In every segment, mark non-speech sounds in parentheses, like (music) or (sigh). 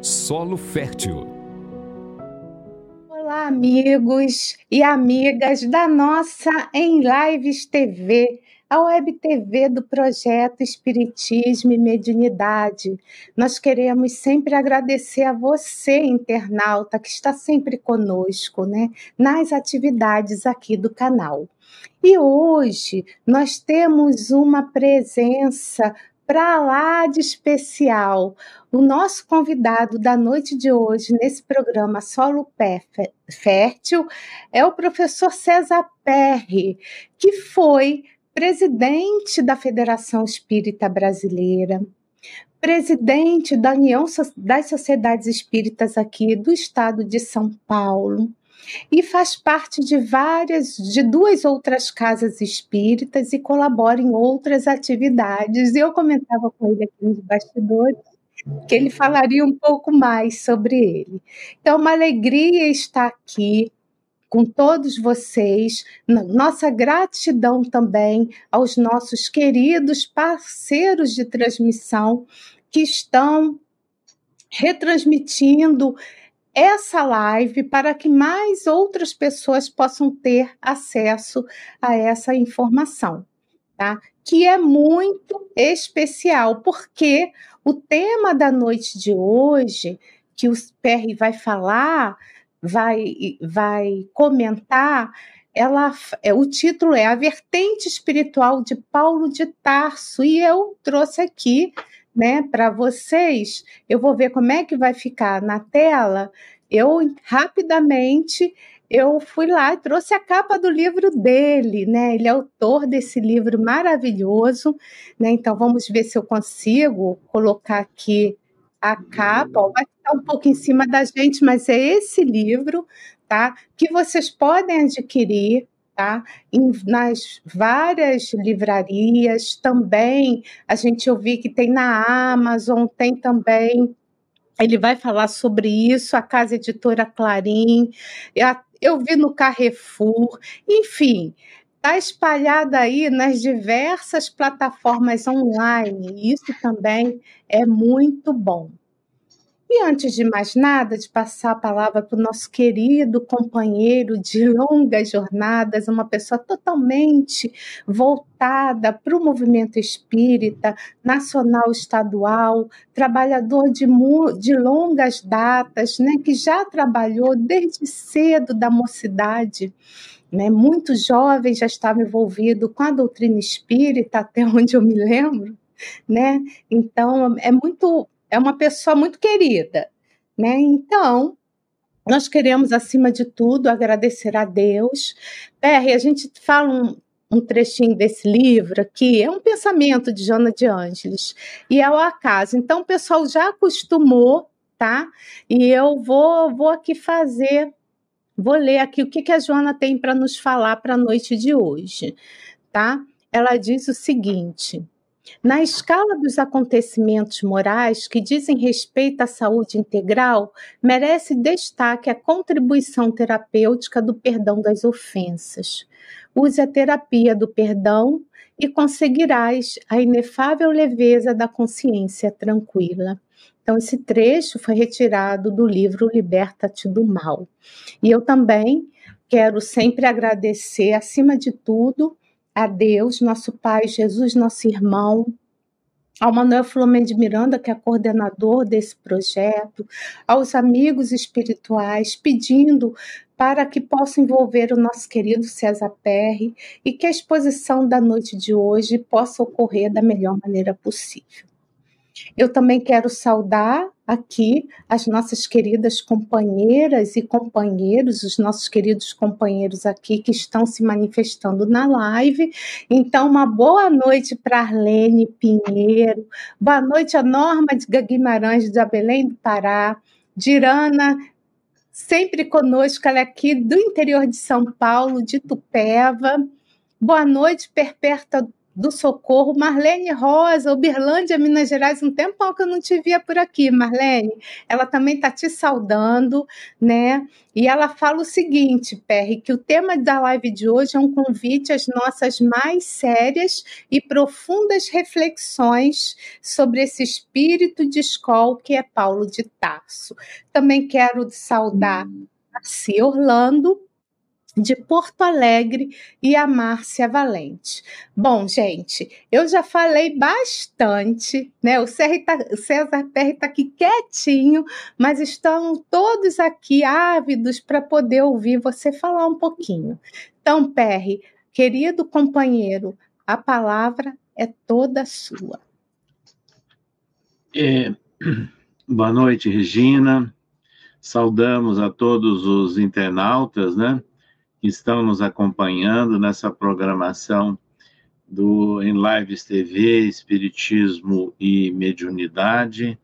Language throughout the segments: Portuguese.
Solo Fértil. Olá, amigos e amigas da nossa Em Lives TV, a web TV do projeto Espiritismo e Mediunidade. Nós queremos sempre agradecer a você, internauta, que está sempre conosco, né, nas atividades aqui do canal. E hoje nós temos uma presença para lá de especial. O nosso convidado da noite de hoje, nesse programa Solo Pé Fértil, é o professor César Perry, que foi presidente da Federação Espírita Brasileira, presidente da União das Sociedades Espíritas aqui do estado de São Paulo, e faz parte de várias, de duas outras casas espíritas e colabora em outras atividades. Eu comentava com ele aqui nos bastidores que ele falaria um pouco mais sobre ele. Então, uma alegria estar aqui com todos vocês. Nossa gratidão também aos nossos queridos parceiros de transmissão que estão retransmitindo essa live para que mais outras pessoas possam ter acesso a essa informação, tá? Que é muito especial, porque o tema da noite de hoje, que o PR vai falar, vai, vai comentar, ela, é, o título é A Vertente Espiritual de Paulo de Tarso, e eu trouxe aqui né, para vocês. Eu vou ver como é que vai ficar na tela. Eu rapidamente eu fui lá e trouxe a capa do livro dele, né? Ele é autor desse livro maravilhoso, né? Então vamos ver se eu consigo colocar aqui a capa. Vai estar um pouco em cima da gente, mas é esse livro, tá? Que vocês podem adquirir tá? Em, nas várias livrarias também. A gente ouviu que tem na Amazon, tem também. Ele vai falar sobre isso, a Casa Editora Clarim, eu vi no Carrefour, enfim, está espalhada aí nas diversas plataformas online. Isso também é muito bom. E antes de mais nada, de passar a palavra para o nosso querido companheiro de (laughs) longas jornadas, uma pessoa totalmente voltada para o movimento espírita, nacional, estadual, trabalhador de, de longas datas, né, que já trabalhou desde cedo da mocidade. Né, muito jovem já estava envolvido com a doutrina espírita, até onde eu me lembro. Né? Então, é muito é uma pessoa muito querida, né? Então, nós queremos, acima de tudo, agradecer a Deus. Perry, a gente fala um, um trechinho desse livro aqui, é um pensamento de Jona de Ângeles, e é o acaso. Então, o pessoal já acostumou, tá? E eu vou, vou aqui fazer, vou ler aqui o que, que a Joana tem para nos falar para a noite de hoje, tá? Ela diz o seguinte. Na escala dos acontecimentos morais que dizem respeito à saúde integral, merece destaque a contribuição terapêutica do perdão das ofensas. Use a terapia do perdão e conseguirás a inefável leveza da consciência tranquila. Então, esse trecho foi retirado do livro Liberta-te do Mal. E eu também quero sempre agradecer, acima de tudo, a Deus, nosso Pai, Jesus, nosso irmão, ao Manuel Flamengo de Miranda, que é coordenador desse projeto, aos amigos espirituais, pedindo para que possa envolver o nosso querido César Perry e que a exposição da noite de hoje possa ocorrer da melhor maneira possível. Eu também quero saudar aqui as nossas queridas companheiras e companheiros, os nossos queridos companheiros aqui que estão se manifestando na live. Então, uma boa noite para Arlene Pinheiro, boa noite a Norma de Guimarães de Belém do Pará, Dirana sempre conosco, ela é aqui do interior de São Paulo, de Tupéva. Boa noite, Perpétua do Socorro, Marlene Rosa, Uberlândia, Minas Gerais, um tempão que eu não te via por aqui, Marlene. Ela também está te saudando, né? E ela fala o seguinte, Perry, que o tema da live de hoje é um convite às nossas mais sérias e profundas reflexões sobre esse espírito de escola que é Paulo de Tarso. Também quero saudar a Cia Orlando, de Porto Alegre e a Márcia Valente. Bom, gente, eu já falei bastante, né? O, tá, o César Perry está aqui quietinho, mas estão todos aqui ávidos para poder ouvir você falar um pouquinho. Então, Perry, querido companheiro, a palavra é toda sua. É, (clears throat) boa noite, Regina. Saudamos a todos os internautas, né? Que estão nos acompanhando nessa programação do em Lives TV, Espiritismo e Mediunidade,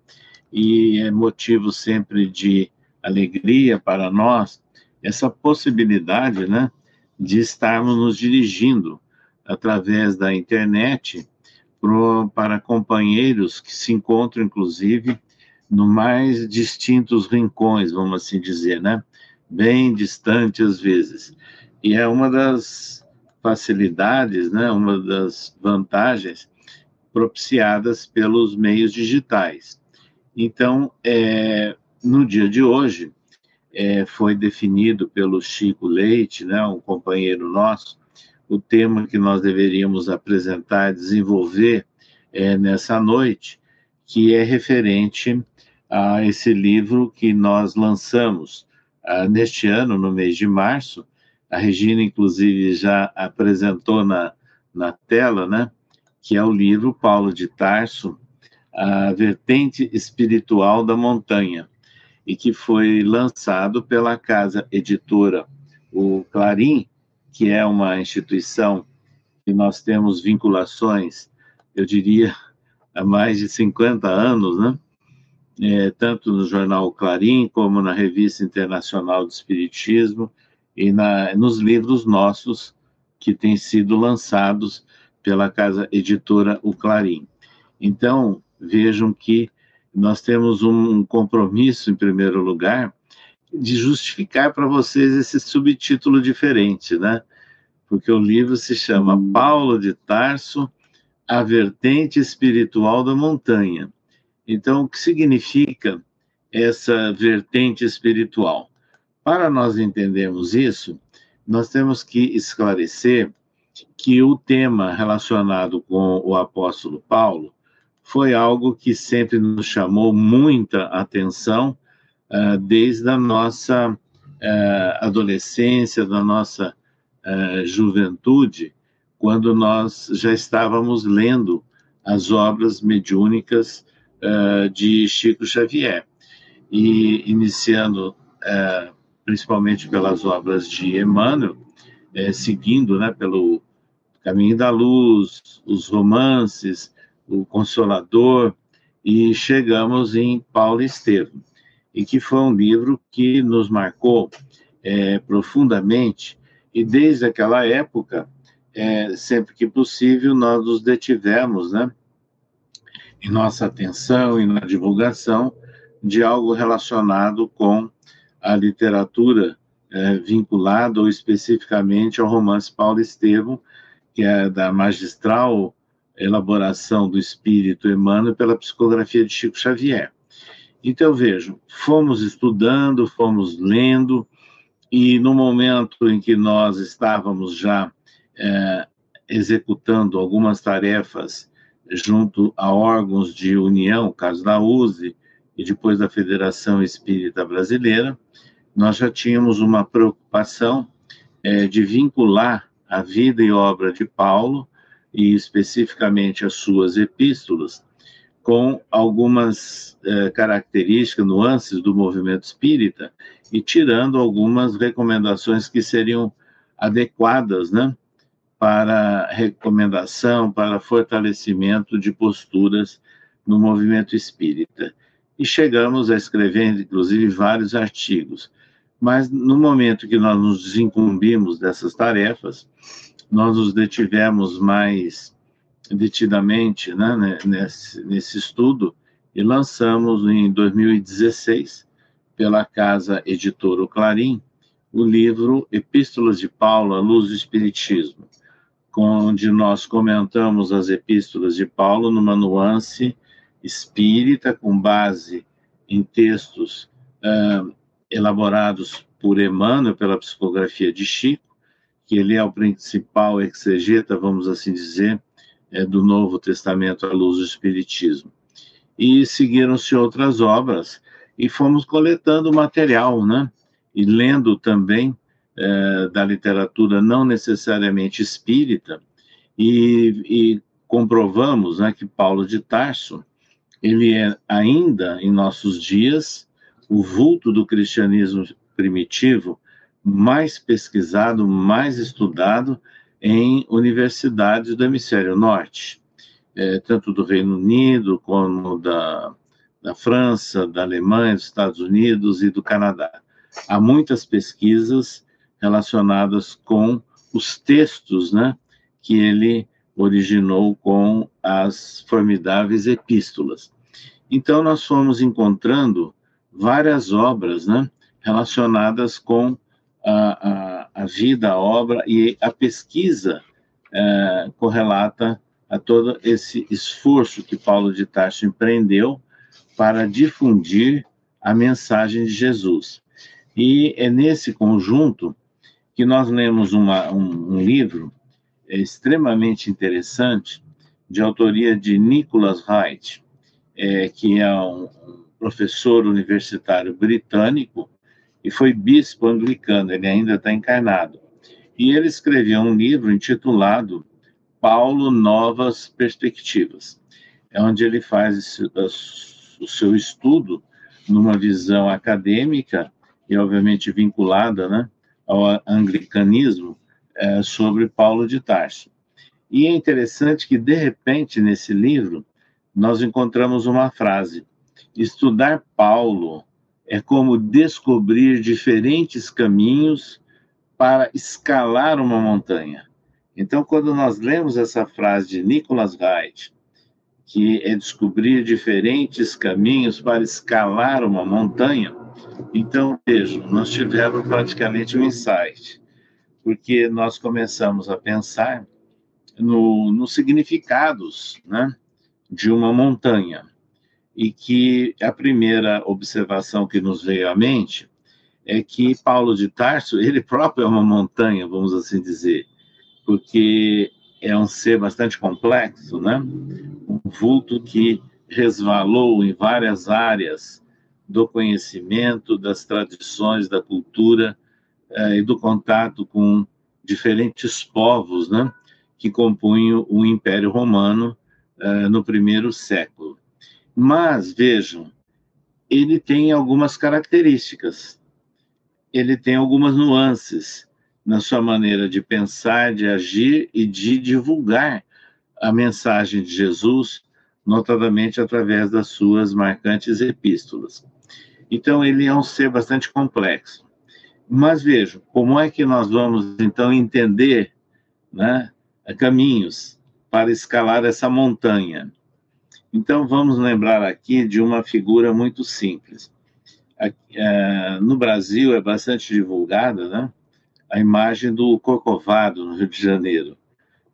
e é motivo sempre de alegria para nós essa possibilidade, né, de estarmos nos dirigindo através da internet pro, para companheiros que se encontram, inclusive, no mais distintos rincões, vamos assim dizer, né? Bem distante às vezes. E é uma das facilidades, né, uma das vantagens propiciadas pelos meios digitais. Então, é, no dia de hoje, é, foi definido pelo Chico Leite, né, um companheiro nosso, o tema que nós deveríamos apresentar, desenvolver é, nessa noite, que é referente a esse livro que nós lançamos, ah, neste ano, no mês de março. A Regina, inclusive, já apresentou na, na tela, né? Que é o livro Paulo de Tarso, A Vertente Espiritual da Montanha, e que foi lançado pela casa editora, o Clarim, que é uma instituição que nós temos vinculações, eu diria, há mais de 50 anos, né? É, tanto no jornal Clarim, como na Revista Internacional do Espiritismo e na, nos livros nossos que têm sido lançados pela casa editora O Clarim. Então, vejam que nós temos um compromisso, em primeiro lugar, de justificar para vocês esse subtítulo diferente, né? Porque o livro se chama Paulo de Tarso, A Vertente Espiritual da Montanha. Então, o que significa essa vertente espiritual? Para nós entendermos isso, nós temos que esclarecer que o tema relacionado com o apóstolo Paulo foi algo que sempre nos chamou muita atenção uh, desde a nossa uh, adolescência, da nossa uh, juventude, quando nós já estávamos lendo as obras mediúnicas uh, de Chico Xavier. E iniciando uh, principalmente pelas obras de Emmanuel, uh, seguindo né, pelo Caminho da Luz, os romances, o Consolador, e chegamos em Paulo Estevam, e que foi um livro que nos marcou profundamente, e desde aquela época, sempre que possível, nós nos detivemos, né, em nossa atenção e na divulgação de algo relacionado com a literatura é, vinculada ou especificamente ao romance Paulo Estevam, que é da magistral elaboração do espírito Emmanuel pela psicografia de Chico Xavier. Então, vejam, fomos estudando, fomos lendo, e no momento em que nós estávamos já é, executando algumas tarefas junto a órgãos de união, caso da USE e depois da Federação Espírita Brasileira, nós já tínhamos uma preocupação é, de vincular a vida e obra de Paulo, e especificamente as suas epístolas, com algumas é, características, nuances do movimento espírita, e tirando algumas recomendações que seriam adequadas, né, para recomendação, para fortalecimento de posturas no movimento espírita. E chegamos a escrever, inclusive, vários artigos. Mas no momento que nós nos desincumbimos dessas tarefas, nós nos detivemos mais detidamente né, nesse, nesse estudo e lançamos em 2016, pela casa editora Clarim, o livro Epístolas de Paulo, a Luz do Espiritismo, onde nós comentamos as epístolas de Paulo numa nuance espírita, com base em textos uh, elaborados por Emmanuel, pela psicografia de Chico, que ele é o principal exegeta, vamos assim dizer, é, do Novo Testamento à luz do Espiritismo. E seguiram-se outras obras, e fomos coletando material, né? E lendo também é, da literatura não necessariamente espírita, e, e comprovamos né, que Paulo de Tarso, ele é ainda, em nossos dias, o vulto do cristianismo primitivo mais pesquisado, mais estudado em universidades do hemisfério norte, é, tanto do Reino Unido como da, da França, da Alemanha, dos Estados Unidos e do Canadá. Há muitas pesquisas relacionadas com os textos, né, que ele originou com as formidáveis epístolas. Então nós fomos encontrando várias obras, né, relacionadas com a, a, a vida, a obra e a pesquisa é, correlata a todo esse esforço que Paulo de Tarso empreendeu para difundir a mensagem de Jesus. E é nesse conjunto que nós lemos uma, um, um livro extremamente interessante, de autoria de Nicholas Wright, é, que é um, professor universitário britânico e foi bispo anglicano, ele ainda está encarnado. E ele escreveu um livro intitulado Paulo Novas Perspectivas, é onde ele faz o seu estudo numa visão acadêmica e, obviamente, vinculada né, ao anglicanismo é, sobre Paulo de Tarso. E é interessante que, de repente, nesse livro, nós encontramos uma frase: estudar Paulo é como descobrir diferentes caminhos para escalar uma montanha. Então, quando nós lemos essa frase de Nicholas Wright, que é descobrir diferentes caminhos para escalar uma montanha, então, vejam, nós tivemos praticamente um insight, porque nós começamos a pensar no, nos significados né, de uma montanha e que a primeira observação que nos veio à mente é que Paulo de Tarso, ele próprio é uma montanha, vamos assim dizer, porque é um ser bastante complexo, né? Um vulto que resvalou em várias áreas do conhecimento, das tradições, da cultura eh, e do contato com diferentes povos, né? Que compunham o Império Romano eh, no primeiro século. Mas, vejam, ele tem algumas características, ele tem algumas nuances na sua maneira de pensar, de agir e de divulgar a mensagem de Jesus, notadamente através das suas marcantes epístolas. Então, ele é um ser bastante complexo. Mas vejam, como é que nós vamos, então, entender né, caminhos para escalar essa montanha? Então, vamos lembrar aqui de uma figura muito simples. É, no Brasil é bastante divulgada né, a imagem do Corcovado, no Rio de Janeiro.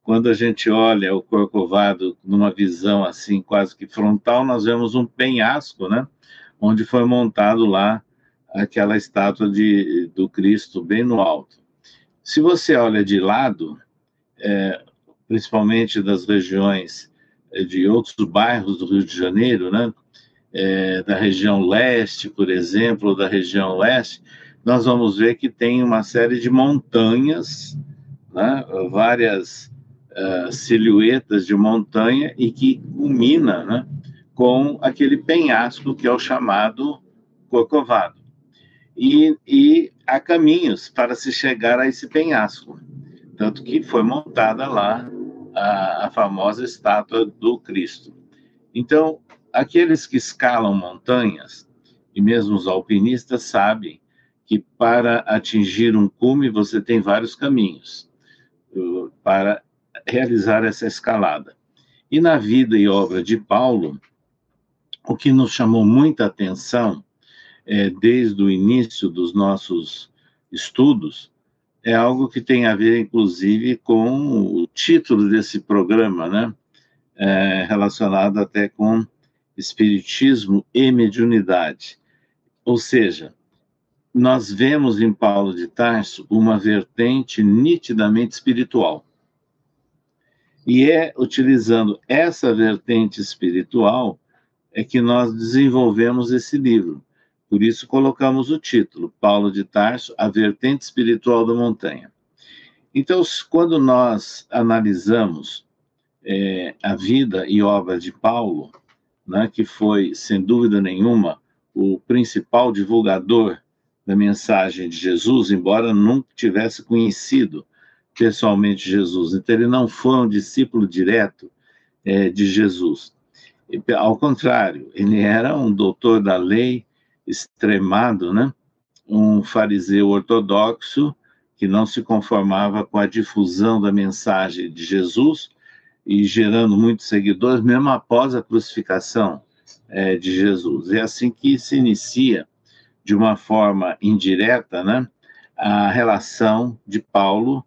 Quando a gente olha o Corcovado numa visão assim, quase que frontal, nós vemos um penhasco, né, onde foi montado lá aquela estátua de, do Cristo bem no alto. Se você olha de lado, é, principalmente das regiões de outros bairros do Rio de Janeiro, né? É, da região leste, por exemplo, da região oeste, nós vamos ver que tem uma série de montanhas, né? várias uh, silhuetas de montanha e que culmina né? Com aquele penhasco que é o chamado Corcovado. E, e há caminhos para se chegar a esse penhasco, tanto que foi montada lá a, a famosa estátua do Cristo. Então, aqueles que escalam montanhas, e mesmo os alpinistas sabem que para atingir um cume você tem vários caminhos para realizar essa escalada. E na vida e obra de Paulo, o que nos chamou muita atenção é, desde o início dos nossos estudos é algo que tem a ver, inclusive, com o título desse programa, né? É, relacionado até com espiritismo e mediunidade. Ou seja, nós vemos em Paulo de Tarso uma vertente nitidamente espiritual. E é utilizando essa vertente espiritual é que nós desenvolvemos esse livro. Por isso colocamos o título, Paulo de Tarso, a vertente espiritual da montanha. Então, quando nós analisamos é, a vida e obra de Paulo, né, que foi, sem dúvida nenhuma, o principal divulgador da mensagem de Jesus, embora nunca tivesse conhecido pessoalmente Jesus. Então, ele não foi um discípulo direto é, de Jesus. Ao contrário, ele era um doutor da lei extremado, né? um fariseu ortodoxo que não se conformava com a difusão da mensagem de Jesus e gerando muitos seguidores, mesmo após a crucificação é, de Jesus. É assim que se inicia, de uma forma indireta, né, a relação de Paulo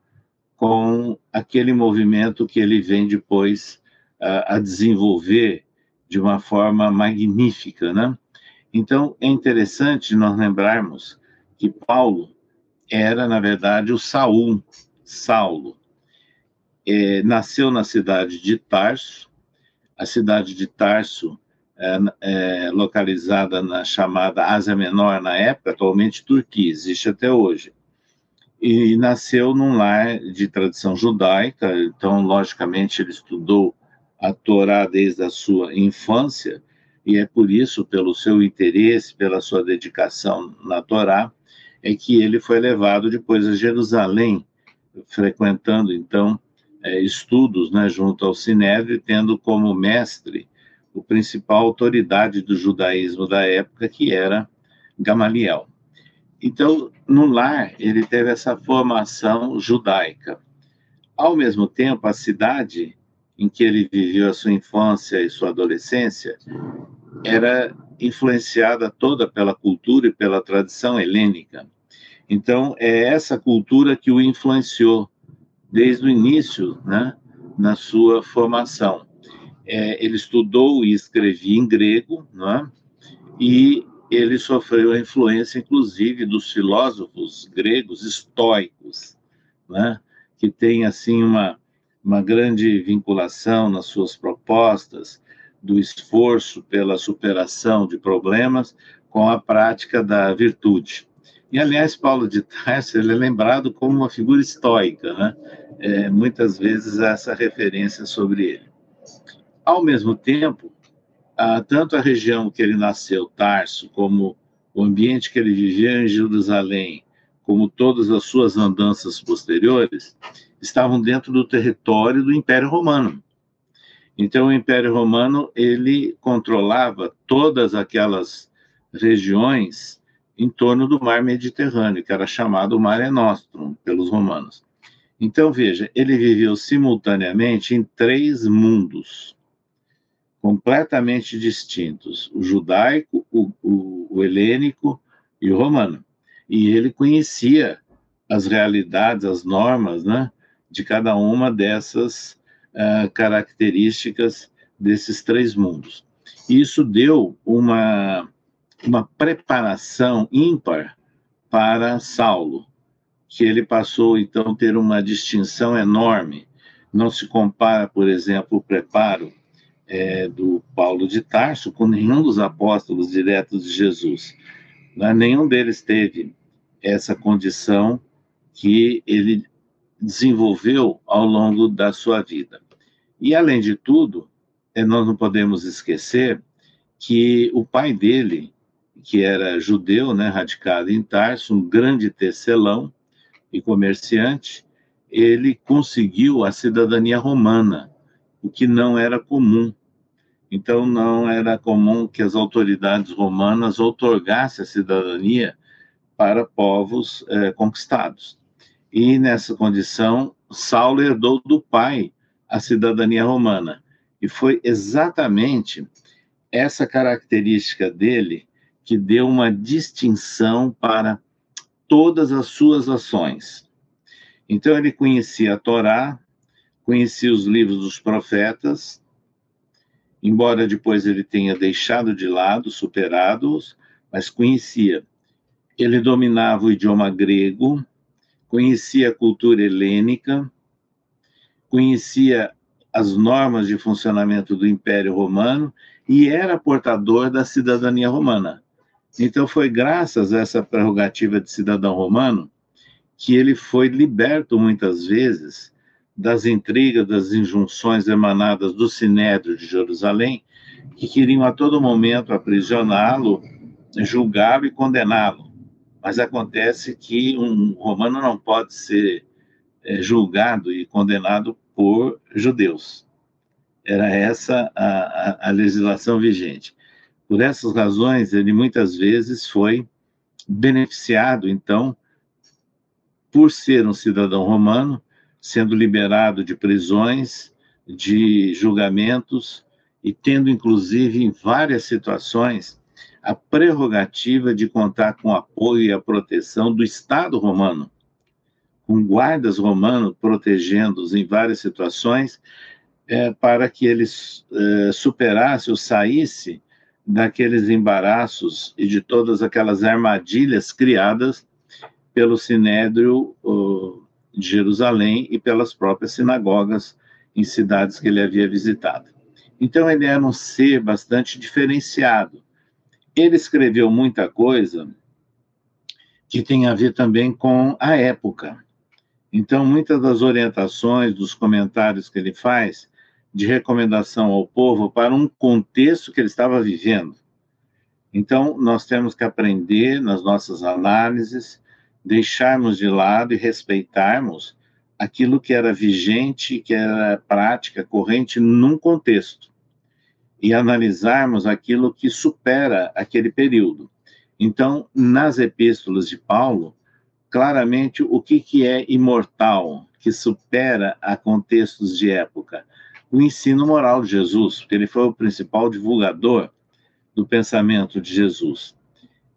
com aquele movimento que ele vem depois a, a desenvolver de uma forma magnífica, né? Então, é interessante nós lembrarmos que Paulo era, na verdade, o Saul, Saulo, é, nasceu na cidade de Tarso. A cidade de Tarso é, é, localizada na chamada Ásia Menor na época, atualmente Turquia, existe até hoje. E nasceu num lar de tradição judaica, então, logicamente, ele estudou a Torá desde a sua infância, e é por isso, pelo seu interesse, pela sua dedicação na Torá, é que ele foi levado depois a Jerusalém, frequentando então é, estudos né, junto ao Sinédrio, tendo como mestre o principal autoridade do judaísmo da época, que era Gamaliel. Então, no lar, ele teve essa formação judaica. Ao mesmo tempo, a cidade em que ele viveu a sua infância e sua adolescência era influenciada toda pela cultura e pela tradição helênica. Então, é essa cultura que o influenciou desde o início, né, na sua formação. É, ele estudou e escrevia em grego, né, e ele sofreu a influência, inclusive, dos filósofos gregos estoicos, né, que tem assim uma, uma grande vinculação nas suas propostas do esforço pela superação de problemas com a prática da virtude. E, aliás, Paulo de Tarso ele é lembrado como uma figura estoica, né? É, muitas vezes há essa referência sobre ele. Ao mesmo tempo, tanto a região que ele nasceu, Tarso, como o ambiente que ele vivia em Jerusalém, como todas as suas andanças posteriores, estavam dentro do território do Império Romano. Então, o Império Romano ele controlava todas aquelas regiões em torno do mar Mediterrâneo, que era chamado Mare Nostrum pelos romanos. Então, veja, ele viveu simultaneamente em três mundos completamente distintos: o judaico, o, o, o helênico e o romano. E ele conhecia as realidades, as normas, né, de cada uma dessas uh, características desses três mundos. Isso deu uma uma preparação ímpar para Saulo, que ele passou então a ter uma distinção enorme. Não se compara, por exemplo, o preparo é, do Paulo de Tarso com nenhum dos apóstolos diretos de Jesus. Né? Nenhum deles teve essa condição que ele desenvolveu ao longo da sua vida. E, além de tudo, é, nós não podemos esquecer que o pai dele que era judeu, né, radicado em Tarso, um grande tecelão e comerciante, ele conseguiu a cidadania romana, o que não era comum. Então, não era comum que as autoridades romanas outorgassem a cidadania para povos eh, conquistados. E, nessa condição, Saulo herdou do pai a cidadania romana. E foi exatamente essa característica dele que deu uma distinção para todas as suas ações. Então, ele conhecia a Torá, conhecia os livros dos profetas, embora depois ele tenha deixado de lado, superado-os, mas conhecia. Ele dominava o idioma grego, conhecia a cultura helênica, conhecia as normas de funcionamento do Império Romano e era portador da cidadania romana. Então, foi graças a essa prerrogativa de cidadão romano que ele foi liberto muitas vezes das intrigas, das injunções emanadas do Sinédrio de Jerusalém, que queriam a todo momento aprisioná-lo, julgá-lo e condená-lo. Mas acontece que um romano não pode ser é, julgado e condenado por judeus. Era essa a, a, a legislação vigente. Por essas razões, ele muitas vezes foi beneficiado, então, por ser um cidadão romano, sendo liberado de prisões, de julgamentos e tendo, inclusive, em várias situações, a prerrogativa de contar com o apoio e a proteção do Estado romano, com guardas romanos protegendo-os em várias situações, é, para que eles é, superasse ou saísse daqueles embaraços e de todas aquelas armadilhas criadas pelo Sinédrio de Jerusalém e pelas próprias sinagogas em cidades que ele havia visitado. Então, ele era um ser bastante diferenciado. Ele escreveu muita coisa que tem a ver também com a época. Então, muitas das orientações, dos comentários que ele faz, de recomendação ao povo para um contexto que ele estava vivendo. Então, nós temos que aprender nas nossas análises, deixarmos de lado e respeitarmos aquilo que era vigente, que era prática, corrente num contexto, e analisarmos aquilo que supera aquele período. Então, nas epístolas de Paulo, claramente o que, que é imortal, que supera a contextos de época o ensino moral de Jesus, porque ele foi o principal divulgador do pensamento de Jesus.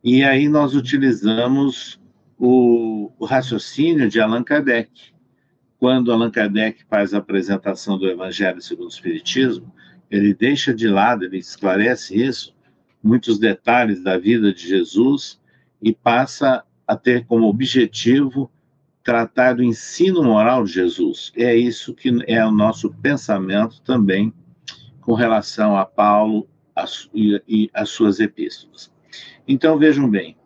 E aí nós utilizamos o, o raciocínio de Allan Kardec. Quando Allan Kardec faz a apresentação do Evangelho segundo o Espiritismo, ele deixa de lado, ele esclarece isso, muitos detalhes da vida de Jesus e passa a ter como objetivo tratar do ensino moral de Jesus. É isso que é o nosso pensamento também com relação a Paulo e, as suas epístolas. Então, vejam bem,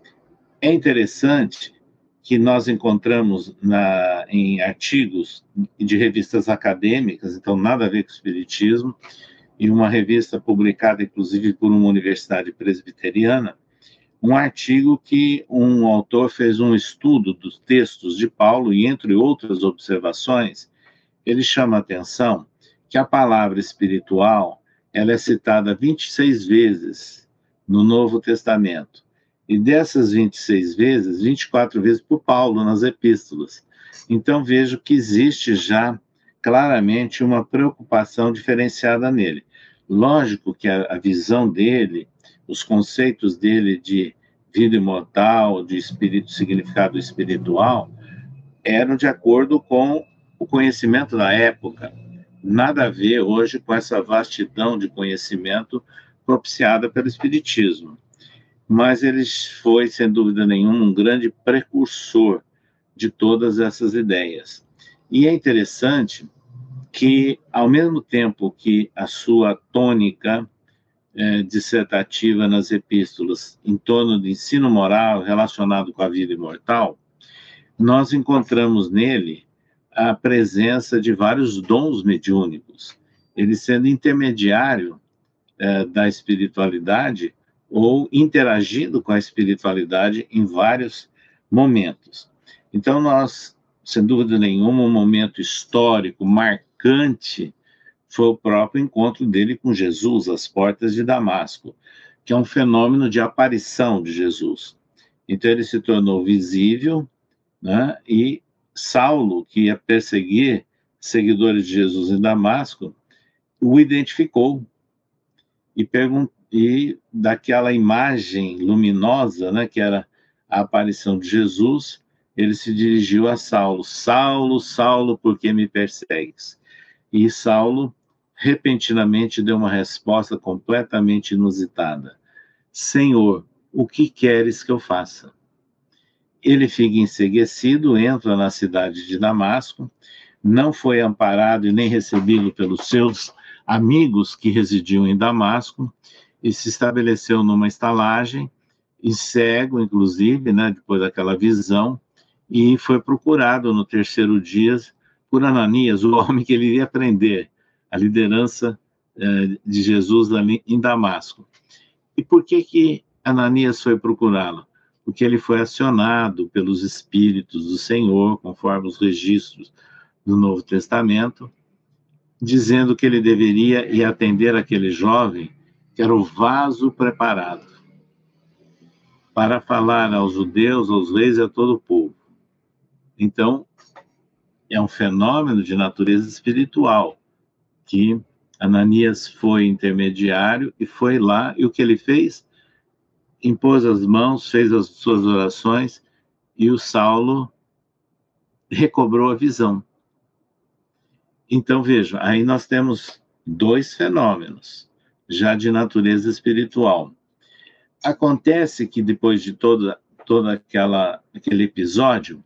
é interessante que nós encontramos na, em artigos de revistas acadêmicas, então nada a ver com o Espiritismo, em uma revista publicada, inclusive, por uma universidade presbiteriana, um artigo que um autor fez um estudo dos textos de Paulo e, entre outras observações, ele chama a atenção que a palavra espiritual ela é citada 26 vezes no Novo Testamento. E dessas 26 vezes, 24 vezes por Paulo nas epístolas. Então vejo que existe já claramente uma preocupação diferenciada nele. Lógico que a, a visão dele os conceitos dele de vida imortal, de espírito, significado espiritual, eram de acordo com o conhecimento da época. Nada a ver hoje com essa vastidão de conhecimento propiciada pelo Espiritismo. Mas ele foi, sem dúvida nenhuma, um grande precursor de todas essas ideias. E é interessante que, ao mesmo tempo que a sua tônica é, dissertativa nas epístolas em torno do ensino moral relacionado com a vida imortal, nós encontramos nele a presença de vários dons mediúnicos, ele sendo intermediário é, da espiritualidade ou interagindo com a espiritualidade em vários momentos. Então, nós, sem dúvida nenhuma, um momento histórico marcante foi o próprio encontro dele com Jesus às portas de Damasco, que é um fenômeno de aparição de Jesus. Então ele se tornou visível, né? E Saulo, que ia perseguir seguidores de Jesus em Damasco, o identificou e, e daquela imagem luminosa, né, que era a aparição de Jesus, ele se dirigiu a Saulo: Saulo, Saulo, por que me persegues? E Saulo repentinamente deu uma resposta completamente inusitada: Senhor, o que queres que eu faça? Ele fica enseguecido, entra na cidade de Damasco, não foi amparado e nem recebido pelos seus amigos que residiam em Damasco, e se estabeleceu numa estalagem, e cego, inclusive, né, depois daquela visão, e foi procurado no terceiro dia por Ananias, o homem que ele iria prender, a liderança eh, de Jesus ali em Damasco. E por que que Ananias foi procurá-lo? Porque ele foi acionado pelos Espíritos do Senhor, conforme os registros do Novo Testamento, dizendo que ele deveria ir atender aquele jovem que era o vaso preparado para falar aos judeus, aos reis e a todo o povo. Então, é um fenômeno de natureza espiritual que Ananias foi intermediário e foi lá e o que ele fez? Impôs as mãos, fez as suas orações e o Saulo recobrou a visão. Então, veja, aí nós temos dois fenômenos, já de natureza espiritual. Acontece que depois de toda, toda aquela, aquele episódio,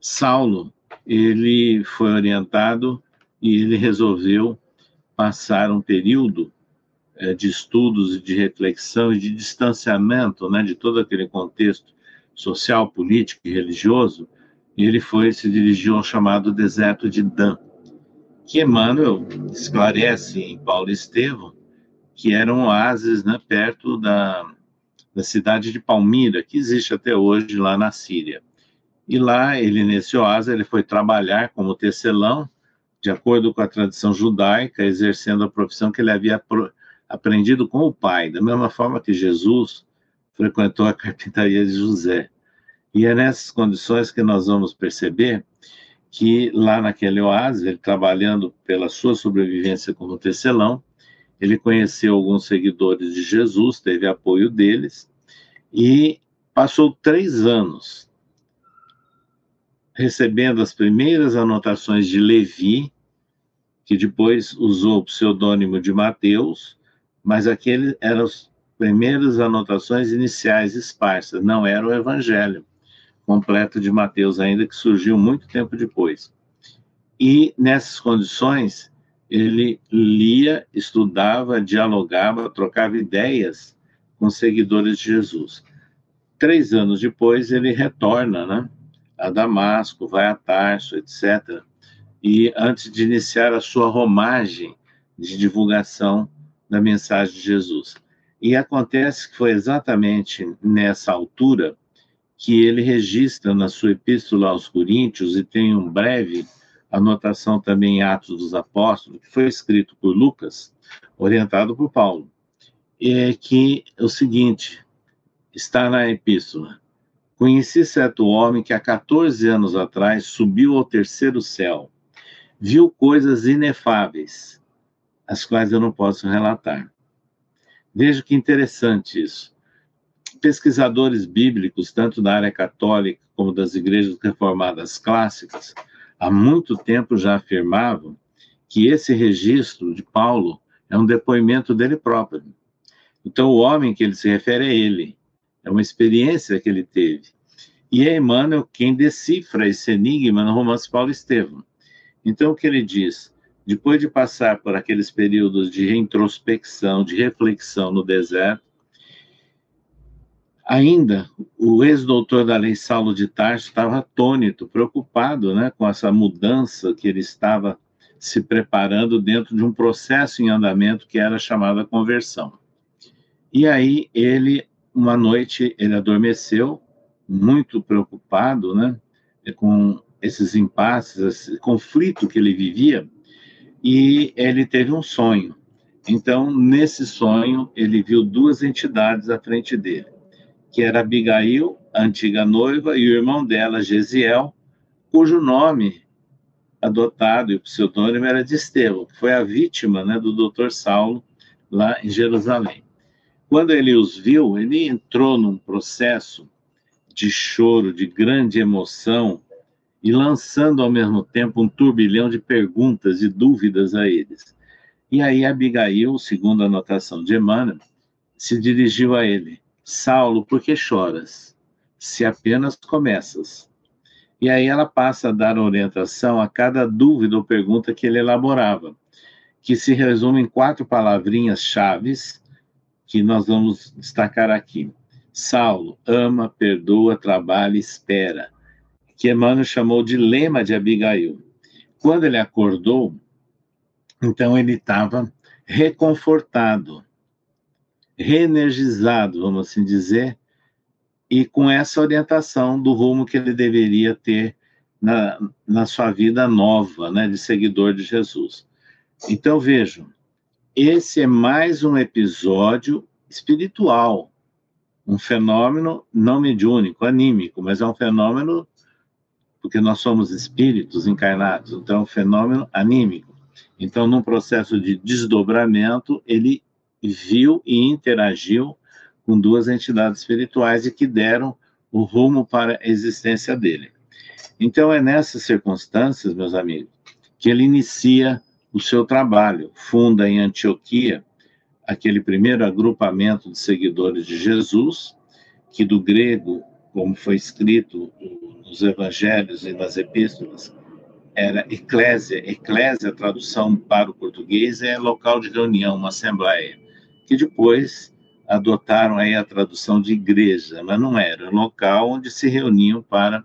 Saulo, ele foi orientado e ele resolveu passar um período é, de estudos de reflexão e de distanciamento né, de todo aquele contexto social, político e religioso, e ele foi se dirigiu ao chamado deserto de Dan que Emmanuel esclarece em Paulo Estevão que era um oásis né, perto da, da cidade de Palmira, que existe até hoje lá na Síria. E lá, ele nesse oásis, ele foi trabalhar como tecelão, de acordo com a tradição judaica, exercendo a profissão que ele havia aprendido com o pai, da mesma forma que Jesus frequentou a carpintaria de José. E é nessas condições que nós vamos perceber que lá naquele oásis, ele trabalhando pela sua sobrevivência como tecelão, ele conheceu alguns seguidores de Jesus, teve apoio deles, e passou três anos recebendo as primeiras anotações de Levi, que depois usou o pseudônimo de Mateus, mas aquele eram as primeiras anotações iniciais esparsas, não era o evangelho completo de Mateus, ainda que surgiu muito tempo depois. E nessas condições, ele lia, estudava, dialogava, trocava ideias com seguidores de Jesus. Três anos depois, ele retorna né, a Damasco, vai a Tarso, etc. E antes de iniciar a sua romagem de divulgação da mensagem de Jesus. E acontece que foi exatamente nessa altura que ele registra na sua epístola aos Coríntios e tem um breve anotação também em Atos dos Apóstolos, que foi escrito por Lucas, orientado por Paulo, é que é o seguinte, está na epístola, Conheci certo homem que há 14 anos atrás subiu ao terceiro céu, viu coisas inefáveis, as quais eu não posso relatar. Veja que interessante isso pesquisadores bíblicos, tanto da área católica como das igrejas reformadas clássicas, há muito tempo já afirmavam que esse registro de Paulo é um depoimento dele próprio. Então, o homem que ele se refere é ele, é uma experiência que ele teve. E é Emmanuel quem decifra esse enigma no romance Paulo Estevam. Então, o que ele diz? Depois de passar por aqueles períodos de introspecção, de reflexão no deserto, Ainda, o ex-doutor da lei Saulo de Tarso estava atônito, preocupado né, com essa mudança que ele estava se preparando dentro de um processo em andamento que era chamada conversão. E aí ele, uma noite, ele adormeceu, muito preocupado, né, com esses impasses, esse conflito que ele vivia, e ele teve um sonho. Então, nesse sonho, ele viu duas entidades à frente dele que era Abigail, a antiga noiva, e o irmão dela, Gesiel, cujo nome adotado, e o pseudônimo era de Estevão, que foi a vítima né, do doutor Saulo lá em Jerusalém. Quando ele os viu, ele entrou num processo de choro, de grande emoção, e lançando ao mesmo tempo um turbilhão de perguntas e dúvidas a eles. E aí Abigail, segundo a anotação de Emmanuel, se dirigiu a ele: Saulo, por que choras? Se apenas começas. E aí ela passa a dar orientação a cada dúvida ou pergunta que ele elaborava, que se resume em quatro palavrinhas chaves que nós vamos destacar aqui. Saulo, ama, perdoa, trabalha, espera, que Emmanuel chamou de lema de Abigail. Quando ele acordou, então ele estava reconfortado, reenergizado, vamos assim dizer, e com essa orientação do rumo que ele deveria ter na, na sua vida nova, né, de seguidor de Jesus. Então vejam, esse é mais um episódio espiritual, um fenômeno não mediúnico, anímico, mas é um fenômeno porque nós somos espíritos encarnados, então é um fenômeno anímico. Então, num processo de desdobramento, ele viu e interagiu com duas entidades espirituais e que deram o rumo para a existência dele. Então, é nessas circunstâncias, meus amigos, que ele inicia o seu trabalho, funda em Antioquia aquele primeiro agrupamento de seguidores de Jesus, que do grego, como foi escrito nos evangelhos e nas epístolas, era eclésia. Eclésia, tradução para o português, é local de reunião, uma assembleia, que depois adotaram aí a tradução de igreja, mas não era, local onde se reuniam para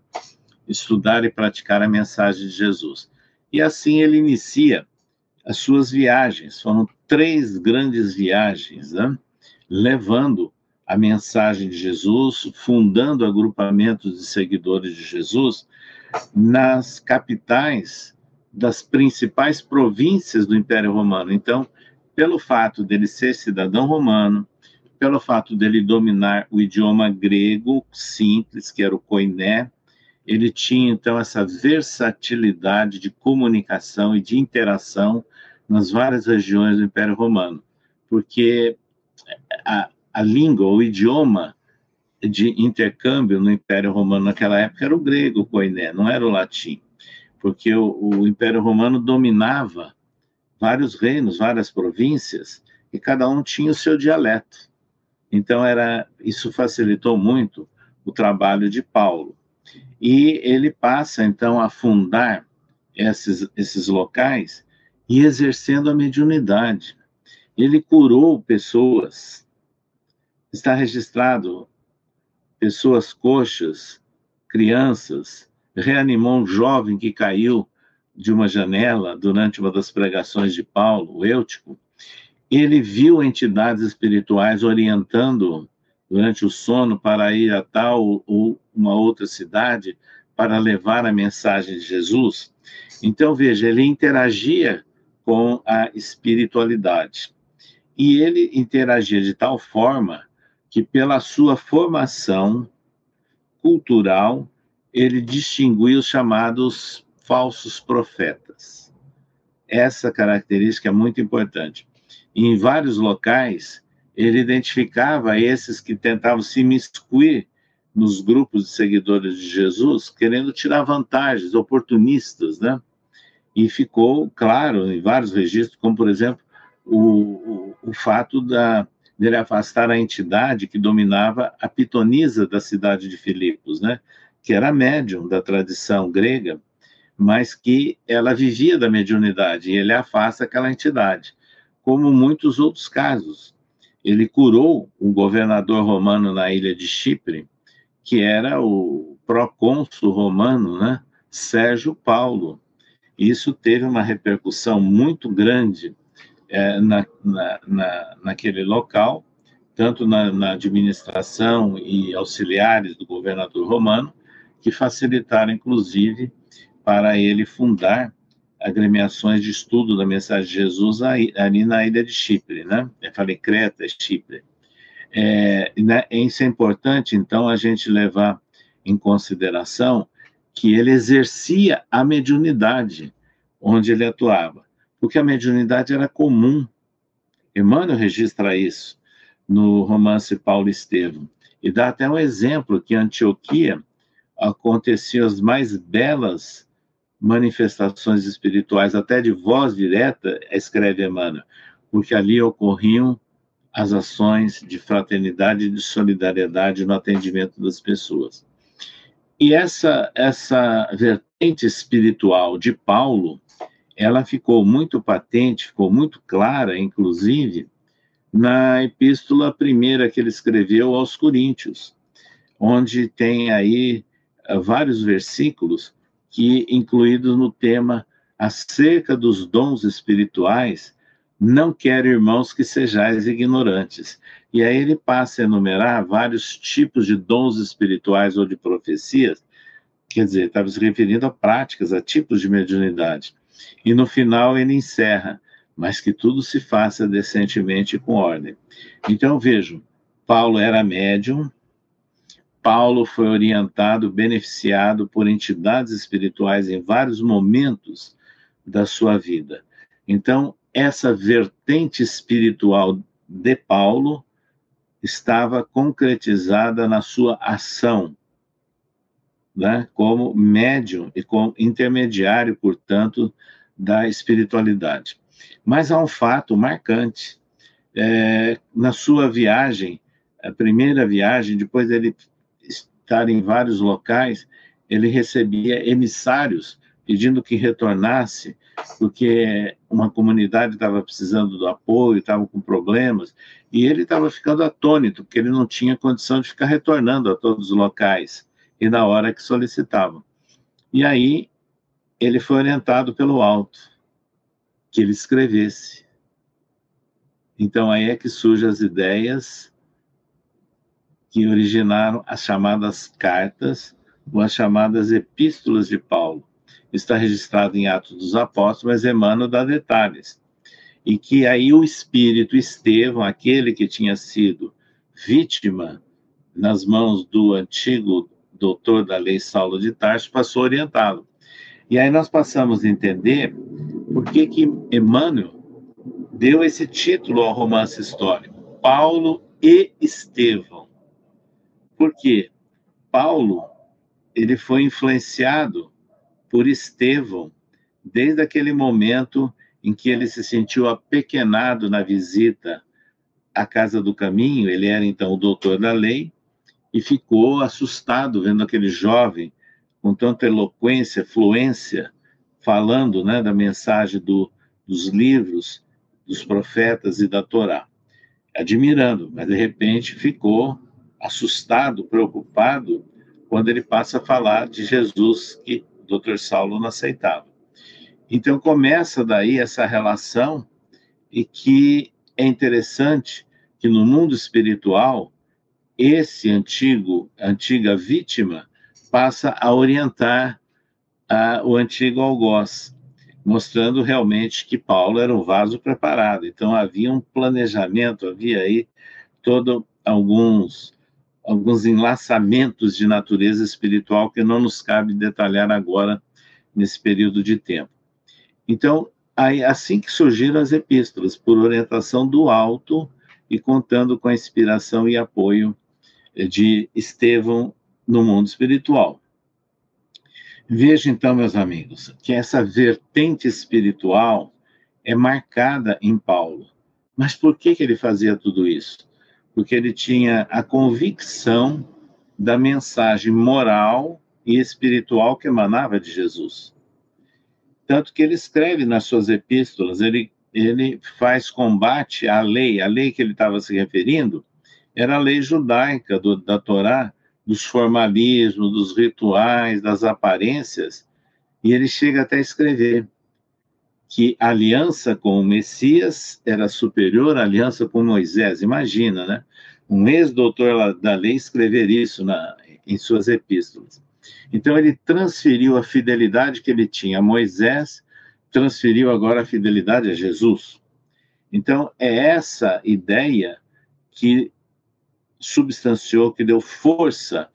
estudar e praticar a mensagem de Jesus. E assim ele inicia as suas viagens. Foram três grandes viagens, né? levando a mensagem de Jesus, fundando agrupamentos de seguidores de Jesus nas capitais das principais províncias do Império Romano. Então, pelo fato dele ser cidadão romano, pelo fato dele dominar o idioma grego simples, que era o koiné, ele tinha então essa versatilidade de comunicação e de interação nas várias regiões do Império Romano, porque a, a língua, o idioma de intercâmbio no Império Romano naquela época era o grego, o não era o latim, porque o, o Império Romano dominava vários reinos, várias províncias, e cada um tinha o seu dialeto. Então era isso facilitou muito o trabalho de Paulo. E ele passa então a fundar esses, esses locais e exercendo a mediunidade. Ele curou pessoas. Está registrado pessoas coxas, crianças, reanimou um jovem que caiu de uma janela durante uma das pregações de Paulo, o Eutico, ele viu entidades espirituais orientando durante o sono para ir a tal ou uma outra cidade para levar a mensagem de Jesus. Então, veja, ele interagia com a espiritualidade. E ele interagia de tal forma que, pela sua formação cultural, ele distinguia os chamados falsos profetas. Essa característica é muito importante em vários locais, ele identificava esses que tentavam se miscuir nos grupos de seguidores de Jesus, querendo tirar vantagens, oportunistas, né? E ficou claro em vários registros, como por exemplo o, o, o fato da, dele afastar a entidade que dominava a pitonisa da cidade de Filipos, né? Que era médium da tradição grega, mas que ela vivia da mediunidade e ele afasta aquela entidade como muitos outros casos. Ele curou o governador romano na ilha de Chipre, que era o procônsul romano, né, Sérgio Paulo. Isso teve uma repercussão muito grande é, na, na, na, naquele local, tanto na, na administração e auxiliares do governador romano, que facilitaram, inclusive, para ele fundar agremiações de estudo da mensagem de Jesus ali na ilha de Chipre, né? Eu falei Creta, Chipre. É, né, isso é importante, então, a gente levar em consideração que ele exercia a mediunidade, onde ele atuava, porque a mediunidade era comum. Emmanuel registra isso no romance Paulo Estevam, e dá até um exemplo que em Antioquia aconteciam as mais belas manifestações espirituais, até de voz direta, escreve Emmanuel, porque ali ocorriam as ações de fraternidade e de solidariedade no atendimento das pessoas. E essa, essa vertente espiritual de Paulo, ela ficou muito patente, ficou muito clara, inclusive, na epístola primeira que ele escreveu aos Coríntios, onde tem aí eh, vários versículos que, incluídos no tema acerca dos dons espirituais, não quero, irmãos, que sejais ignorantes. E aí ele passa a enumerar vários tipos de dons espirituais ou de profecias, quer dizer, estava se referindo a práticas, a tipos de mediunidade. E no final ele encerra, mas que tudo se faça decentemente e com ordem. Então vejam, Paulo era médium, Paulo foi orientado, beneficiado por entidades espirituais em vários momentos da sua vida. Então, essa vertente espiritual de Paulo estava concretizada na sua ação, né, como médium e como intermediário, portanto, da espiritualidade. Mas há um fato marcante. É, na sua viagem, a primeira viagem, depois dele estar em vários locais, ele recebia emissários pedindo que retornasse porque uma comunidade estava precisando do apoio, estava com problemas, e ele estava ficando atônito, porque ele não tinha condição de ficar retornando a todos os locais e na hora que solicitavam. E aí ele foi orientado pelo alto que ele escrevesse. Então aí é que surgem as ideias que originaram as chamadas cartas ou as chamadas epístolas de Paulo está registrado em Atos dos Apóstolos, mas Emmanuel dá detalhes. E que aí o espírito Estevão, aquele que tinha sido vítima nas mãos do antigo doutor da lei Saulo de Tarso, passou a orientá-lo. E aí nós passamos a entender por que que Emmanuel deu esse título ao romance histórico, Paulo e Estevão. Por quê? Paulo, ele foi influenciado por Estevão, desde aquele momento em que ele se sentiu apequenado na visita à Casa do Caminho, ele era então o doutor da lei, e ficou assustado vendo aquele jovem com tanta eloquência, fluência, falando né, da mensagem do, dos livros, dos profetas e da Torá. Admirando, mas de repente ficou assustado, preocupado, quando ele passa a falar de Jesus que Dr. Saulo não aceitava. Então começa daí essa relação e que é interessante que no mundo espiritual esse antigo antiga vítima passa a orientar a, o antigo algoz, mostrando realmente que Paulo era um vaso preparado. Então havia um planejamento, havia aí todo alguns alguns enlaçamentos de natureza espiritual que não nos cabe detalhar agora nesse período de tempo. Então, assim que surgiram as epístolas, por orientação do alto e contando com a inspiração e apoio de Estevão no mundo espiritual. Veja então, meus amigos, que essa vertente espiritual é marcada em Paulo. Mas por que, que ele fazia tudo isso? Porque ele tinha a convicção da mensagem moral e espiritual que emanava de Jesus. Tanto que ele escreve nas suas epístolas, ele, ele faz combate à lei, a lei que ele estava se referindo era a lei judaica do, da Torá, dos formalismos, dos rituais, das aparências, e ele chega até a escrever que a aliança com o Messias era superior à aliança com Moisés. Imagina, né? Um ex-doutor da lei escrever isso na, em suas epístolas. Então, ele transferiu a fidelidade que ele tinha a Moisés, transferiu agora a fidelidade a Jesus. Então, é essa ideia que substanciou, que deu força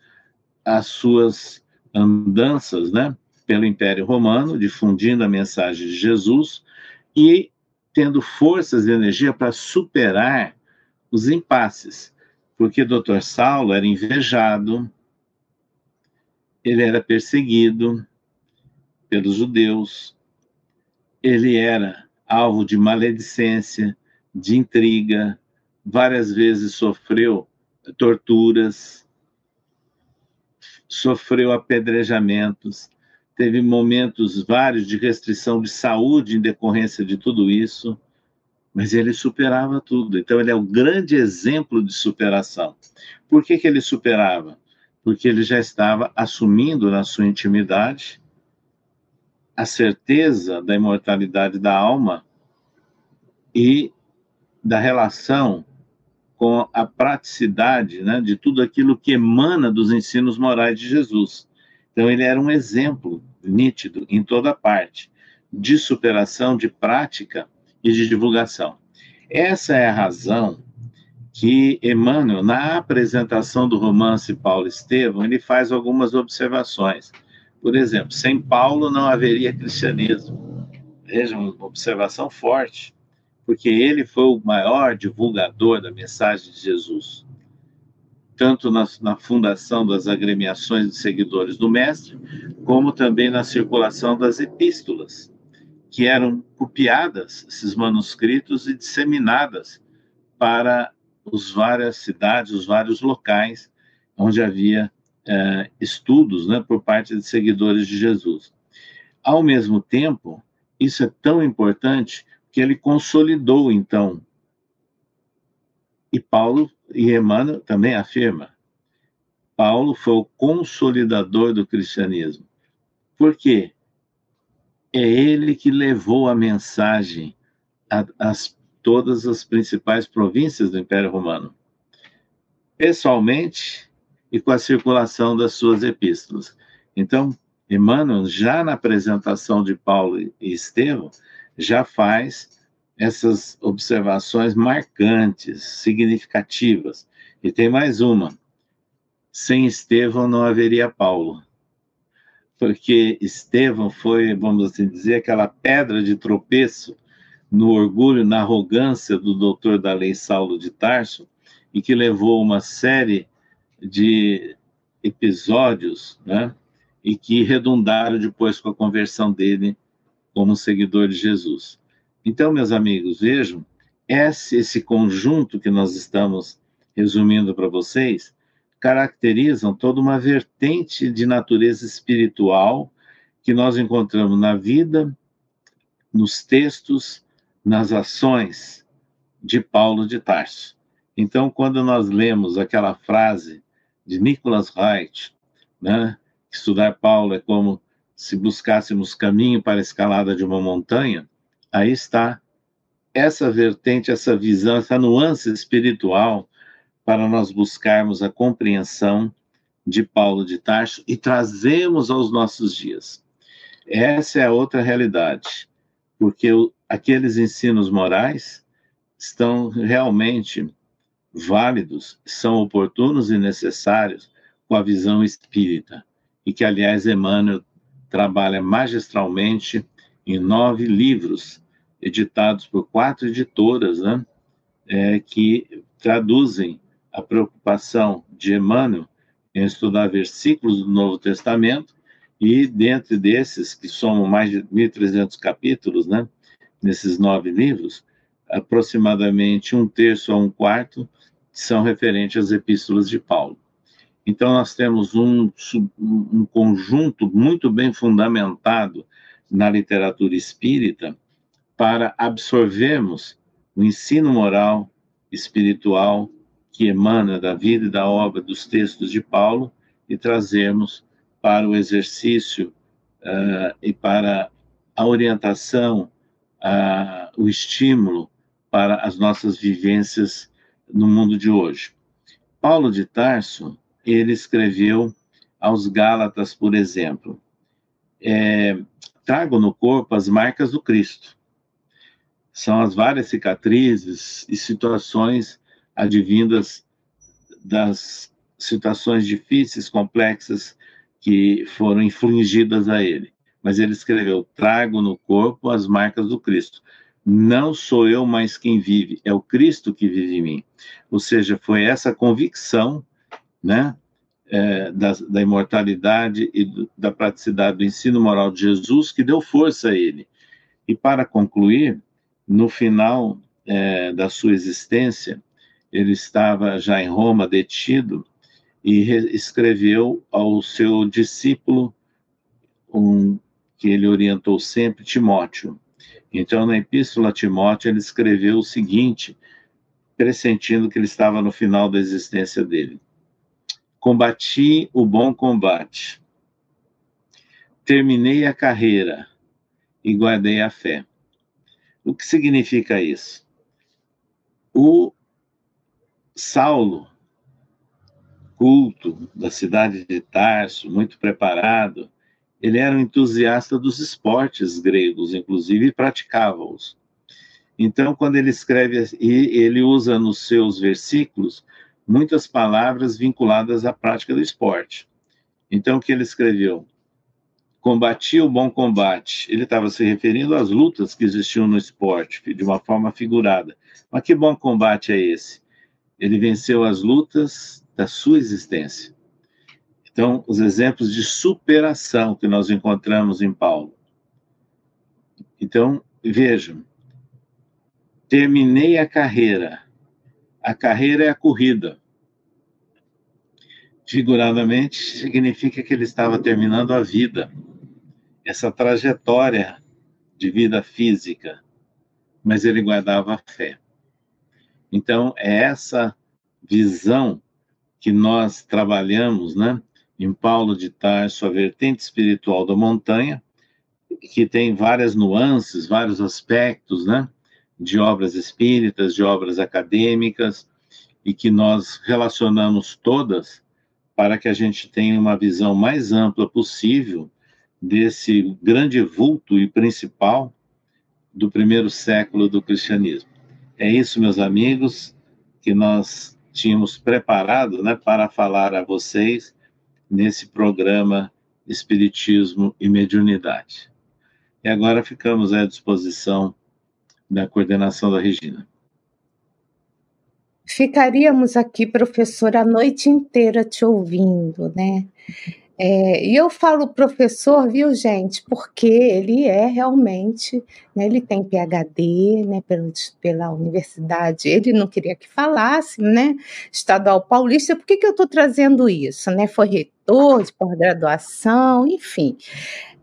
às suas andanças, né? Pelo Império Romano, difundindo a mensagem de Jesus e tendo forças e energia para superar os impasses, porque Dr. Saulo era invejado, ele era perseguido pelos judeus, ele era alvo de maledicência, de intriga, várias vezes sofreu torturas, sofreu apedrejamentos, teve momentos vários de restrição de saúde em decorrência de tudo isso, mas ele superava tudo. Então, ele é o grande exemplo de superação. Por que, que ele superava? Porque ele já estava assumindo na sua intimidade a certeza da imortalidade da alma e da relação com a praticidade né, de tudo aquilo que emana dos ensinos morais de Jesus. Então, ele era um exemplo nítido em toda parte de superação, de prática e de divulgação. Essa é a razão que Emmanuel, na apresentação do romance Paulo Estevão, ele faz algumas observações. Por exemplo, sem Paulo não haveria cristianismo. Veja, uma observação forte, porque ele foi o maior divulgador da mensagem de Jesus tanto na, na, fundação das agremiações de seguidores do Mestre, como também na circulação das epístolas, que eram copiadas, esses manuscritos, e disseminadas para os várias cidades, os vários locais onde havia eh, estudos né, por parte de seguidores de Jesus. Ao mesmo tempo, isso é tão importante que ele consolidou, então, e Paulo e Emmanuel também afirma. Paulo foi o consolidador do cristianismo. Por quê? É ele que levou a mensagem a, todas as principais províncias do Império Romano, pessoalmente e com a circulação das suas epístolas. Então, Emmanuel, já na apresentação de Paulo e Estevão, já faz essas observações marcantes, significativas. E tem mais uma. Sem Estevão não haveria Paulo. Porque Estevão foi, vamos assim dizer, aquela pedra de tropeço no orgulho, na arrogância do doutor da lei Saulo de Tarso, e que levou uma série de episódios, né? E que redundaram depois com a conversão dele como seguidor de Jesus. Então, meus amigos, vejam, esse, esse conjunto que nós estamos resumindo para vocês caracterizam toda uma vertente de natureza espiritual que nós encontramos na vida, nos textos, nas ações de Paulo de Tarso. Então, quando nós lemos aquela frase de Nicholas Wright, né, estudar Paulo é como se buscássemos caminho para a escalada de uma montanha, aí está essa vertente, essa visão, essa nuance espiritual para nós buscarmos a compreensão de Paulo de Tarso e trazemos aos nossos dias. Essa é a outra realidade, porque o, aqueles ensinos morais estão realmente válidos, são oportunos e necessários com a visão espírita, e que, aliás, Emmanuel trabalha magistralmente em nove livros editados por quatro editoras, né, é, que traduzem a preocupação de Emmanuel em estudar versículos do Novo Testamento, e dentre desses, que somam mais de 1.300 capítulos, né, nesses nove livros, aproximadamente um terço a um quarto são referentes às epístolas de Paulo. Então, nós temos um, um conjunto muito bem fundamentado na literatura espírita para absorvermos o ensino moral, espiritual que emana da vida e da obra dos textos de Paulo e trazermos para o exercício uh, e para a orientação, uh, o estímulo para as nossas vivências no mundo de hoje. Paulo de Tarso, ele escreveu aos Gálatas, por exemplo, é, trago no corpo as marcas do Cristo são as várias cicatrizes e situações advindas das situações difíceis, complexas que foram infligidas a ele. mas ele escreveu: Trago no corpo as marcas do Cristo. Não sou eu mais quem vive, é o Cristo que vive em mim. Ou seja, foi essa convicção, né, é, da, da, imortalidade e do, da praticidade do ensino moral de Jesus que deu força a ele. E para concluir, no final é, da sua existência, ele estava já em Roma detido e escreveu ao seu discípulo um que ele orientou sempre, Timóteo. Então, na Epístola a Timóteo, ele escreveu o seguinte, pressentindo que ele estava no final da existência dele: Combati o bom combate, terminei a carreira e guardei a fé. O que significa isso? O Saulo culto da cidade de Tarso, muito preparado, ele era um entusiasta dos esportes gregos, inclusive, praticava-os. Então, quando ele escreve, e ele usa nos seus versículos muitas palavras vinculadas à prática do esporte. Então, o que ele escreveu? Combati o bom combate. Ele estava se referindo às lutas que existiam no esporte, de uma forma figurada. Mas que bom combate é esse? Ele venceu as lutas da sua existência. Então, os exemplos de superação que nós encontramos em Paulo. Então, vejam, terminei a carreira. A carreira é a corrida. Figuradamente, significa que ele estava terminando a vida, essa trajetória de vida física, mas ele guardava a fé. Então, é essa visão que nós trabalhamos, né, em Paulo de Tarso, a vertente espiritual da montanha, que tem várias nuances, vários aspectos, né, de obras espíritas, de obras acadêmicas, e que nós relacionamos todas para que a gente tenha uma visão mais ampla possível desse grande vulto e principal do primeiro século do cristianismo. É isso, meus amigos, que nós tínhamos preparado né, para falar a vocês nesse programa Espiritismo e Mediunidade. E agora ficamos à disposição da coordenação da Regina. Ficaríamos aqui, professor, a noite inteira te ouvindo, né? É, e eu falo professor, viu, gente, porque ele é realmente, né, ele tem PhD, né, pela, pela universidade, ele não queria que falasse, né, estadual paulista, por que, que eu estou trazendo isso, né, foi reitor de pós-graduação, enfim,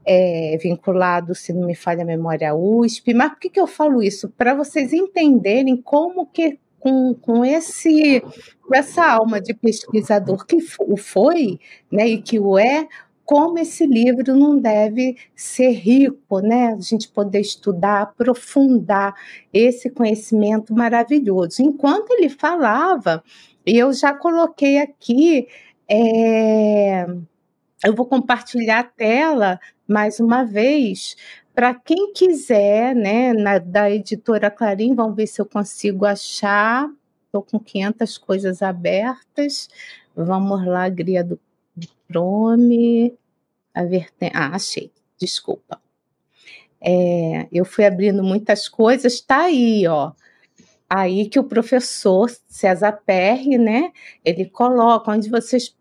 é, vinculado, se não me falha a memória, à USP, mas por que, que eu falo isso? Para vocês entenderem como que com, com, esse, com essa alma de pesquisador que o foi, né, e que o é, como esse livro não deve ser rico, né? A gente poder estudar, aprofundar esse conhecimento maravilhoso. Enquanto ele falava, eu já coloquei aqui, é, eu vou compartilhar a tela mais uma vez para quem quiser, né, na, da editora Clarim, vamos ver se eu consigo achar. Estou com 500 coisas abertas. Vamos lá, Gria do Chrome. Verten... Ah, achei. Desculpa. É, eu fui abrindo muitas coisas. Está aí, ó. Aí que o professor César Perry, né? Ele coloca onde vocês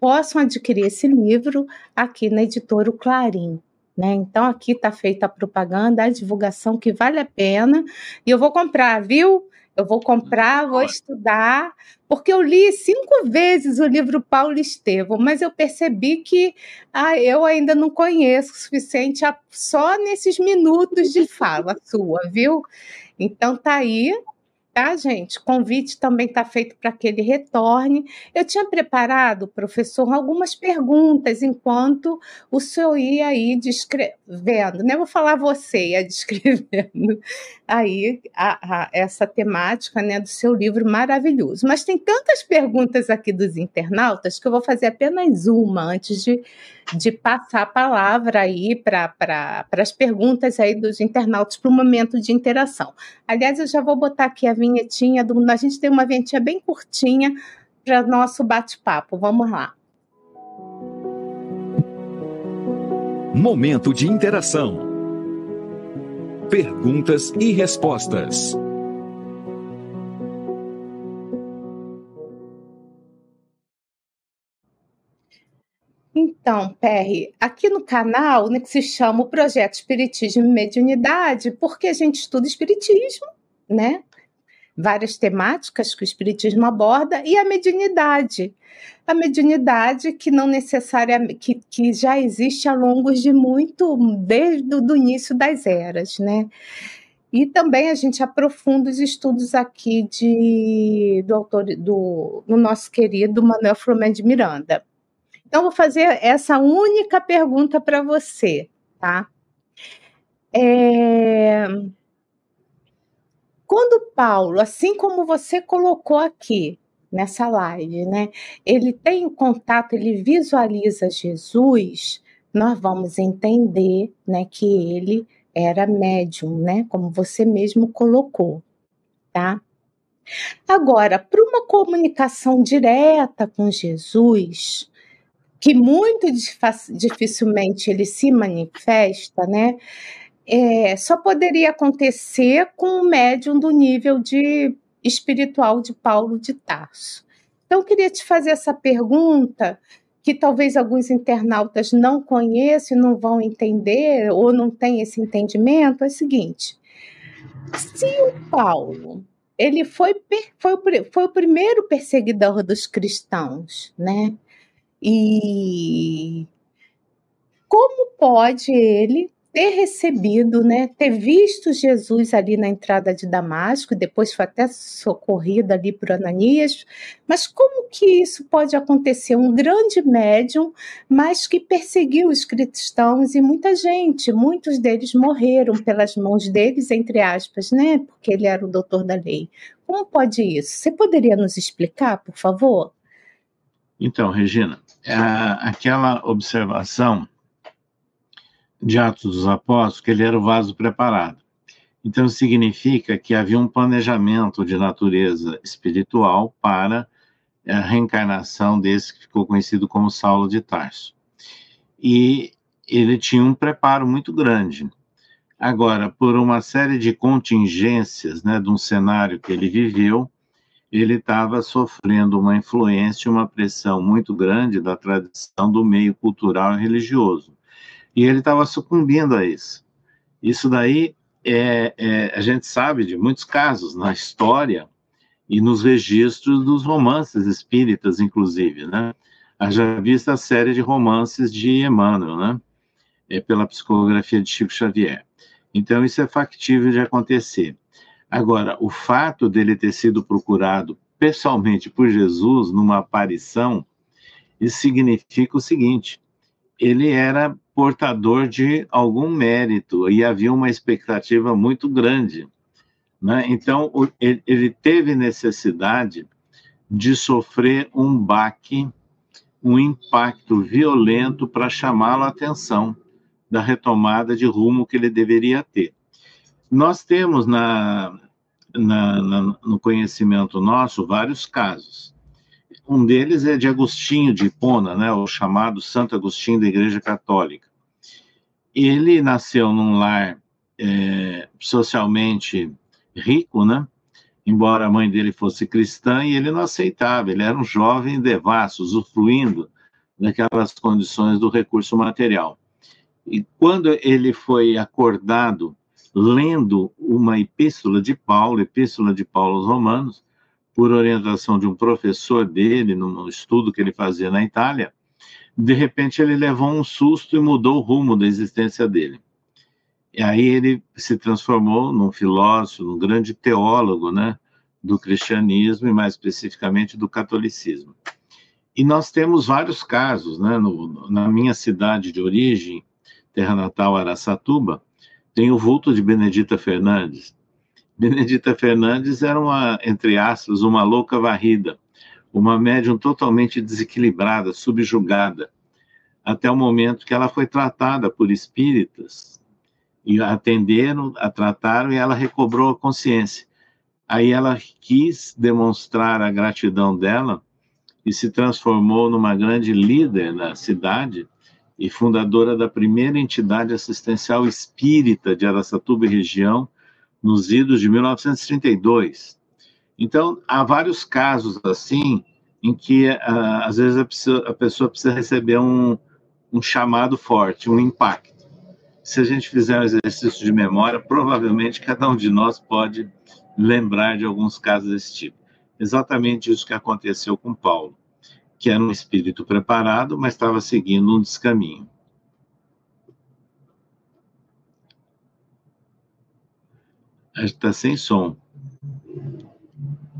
possam adquirir esse livro aqui na editora Clarim. Né? Então, aqui está feita a propaganda, a divulgação que vale a pena. E eu vou comprar, viu? Eu vou comprar, vou estudar, porque eu li cinco vezes o livro Paulo Estevam, mas eu percebi que ah, eu ainda não conheço o suficiente só nesses minutos de fala sua, viu? Então tá aí, tá, gente? Convite também está feito para que ele retorne. Eu tinha preparado, professor, algumas perguntas enquanto o senhor ia aí descrevendo, né? Vou falar você, ia (laughs) descrevendo aí a, a, essa temática né, do seu livro maravilhoso. Mas tem tantas perguntas aqui dos internautas que eu vou fazer apenas uma antes de, de passar a palavra aí para pra, as perguntas aí dos internautas para o momento de interação. Aliás, eu já vou botar aqui a do, a gente tem uma vinhetinha bem curtinha para nosso bate-papo. Vamos lá. Momento de interação. Perguntas e respostas. Então, Perry, aqui no canal, né, que se chama o Projeto Espiritismo e Mediunidade, porque a gente estuda Espiritismo, né? Várias temáticas que o Espiritismo aborda, e a mediunidade. A mediunidade que não necessariamente, que, que já existe ao longo de muito, desde o início das eras, né? E também a gente aprofunda os estudos aqui de, do autor, do, do nosso querido Manuel Fromen de Miranda. Então, vou fazer essa única pergunta para você, tá? É... Quando Paulo, assim como você colocou aqui nessa live, né, ele tem contato, ele visualiza Jesus, nós vamos entender, né, que ele era médium, né, como você mesmo colocou, tá? Agora, para uma comunicação direta com Jesus, que muito dificilmente ele se manifesta, né? É, só poderia acontecer com um médium do nível de espiritual de Paulo de Tarso. Então, eu queria te fazer essa pergunta que talvez alguns internautas não conheçam, não vão entender ou não têm esse entendimento, é o seguinte: se o Paulo ele foi, foi, foi o primeiro perseguidor dos cristãos, né? E como pode ele ter recebido, né, ter visto Jesus ali na entrada de Damasco, depois foi até socorrido ali por Ananias, mas como que isso pode acontecer? Um grande médium, mas que perseguiu os cristãos e muita gente, muitos deles morreram pelas mãos deles, entre aspas, né, porque ele era o doutor da lei. Como pode isso? Você poderia nos explicar, por favor? Então, Regina, é, aquela observação de Atos dos Apóstolos, que ele era o vaso preparado. Então, significa que havia um planejamento de natureza espiritual para a reencarnação desse que ficou conhecido como Saulo de Tarso. E ele tinha um preparo muito grande. Agora, por uma série de contingências, né, de um cenário que ele viveu, ele estava sofrendo uma influência, uma pressão muito grande da tradição do meio cultural e religioso. E ele estava sucumbindo a isso. Isso daí é, é, a gente sabe de muitos casos na história e nos registros dos romances espíritas, inclusive, né? Já vista a série de romances de Emmanuel, né? É pela psicografia de Chico Xavier. Então, isso é factível de acontecer. Agora, o fato dele ter sido procurado pessoalmente por Jesus numa aparição, isso significa o seguinte: ele era portador de algum mérito e havia uma expectativa muito grande. Né? Então, ele teve necessidade de sofrer um baque, um impacto violento para chamá-lo a atenção da retomada de rumo que ele deveria ter. Nós temos na, na, na, no conhecimento nosso vários casos. Um deles é de Agostinho de Hipona, né, o chamado Santo Agostinho da Igreja Católica. Ele nasceu num lar é, socialmente rico, né? Embora a mãe dele fosse cristã e ele não aceitava, ele era um jovem devasso, usufruindo daquelas condições do recurso material. E quando ele foi acordado lendo uma epístola de Paulo, epístola de Paulo aos Romanos, por orientação de um professor dele, num estudo que ele fazia na Itália, de repente ele levou um susto e mudou o rumo da existência dele. E aí ele se transformou num filósofo, num grande teólogo, né, do cristianismo e mais especificamente do catolicismo. E nós temos vários casos, né, no, na minha cidade de origem, terra natal Araçatuba, tem o vulto de Benedita Fernandes. Benedita Fernandes era uma, entre aspas, uma louca varrida, uma médium totalmente desequilibrada, subjugada, até o momento que ela foi tratada por espíritas e atenderam, a trataram e ela recobrou a consciência. Aí ela quis demonstrar a gratidão dela e se transformou numa grande líder na cidade e fundadora da primeira entidade assistencial espírita de Araçatuba e região, nos idos de 1932. Então, há vários casos assim, em que uh, às vezes a pessoa, a pessoa, precisa receber um, um chamado forte, um impacto. Se a gente fizer um exercício de memória, provavelmente cada um de nós pode lembrar de alguns casos desse tipo. Exatamente isso que aconteceu com Paulo, que era um espírito preparado, mas estava seguindo um descaminho. Está sem som.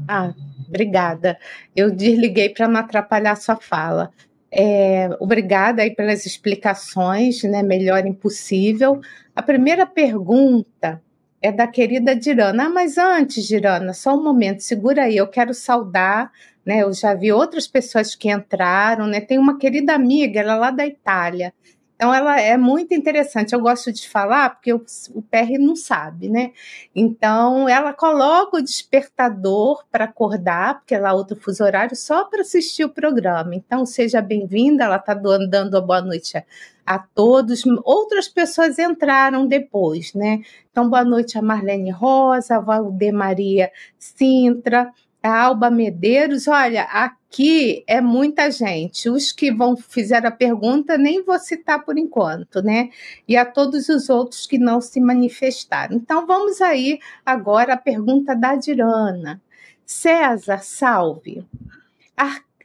Ah, obrigada. Eu desliguei para não atrapalhar sua fala. É, obrigada aí pelas explicações, né? Melhor impossível. A primeira pergunta é da querida Dirana. Ah, mas antes, Dirana, só um momento, segura aí, eu quero saudar, né? Eu já vi outras pessoas que entraram, né? Tem uma querida amiga, ela é lá da Itália, então, ela é muito interessante. Eu gosto de falar porque o, o PR não sabe, né? Então, ela coloca o despertador para acordar, porque ela é outro fuso horário, só para assistir o programa. Então, seja bem-vinda. Ela está dando a boa noite a, a todos. Outras pessoas entraram depois, né? Então, boa noite a Marlene Rosa, a Valdemaria Sintra, a Alba Medeiros. Olha, a aqui é muita gente. Os que vão fizer a pergunta nem vou citar por enquanto, né? E a todos os outros que não se manifestaram. Então vamos aí agora à pergunta da Dirana. César, salve.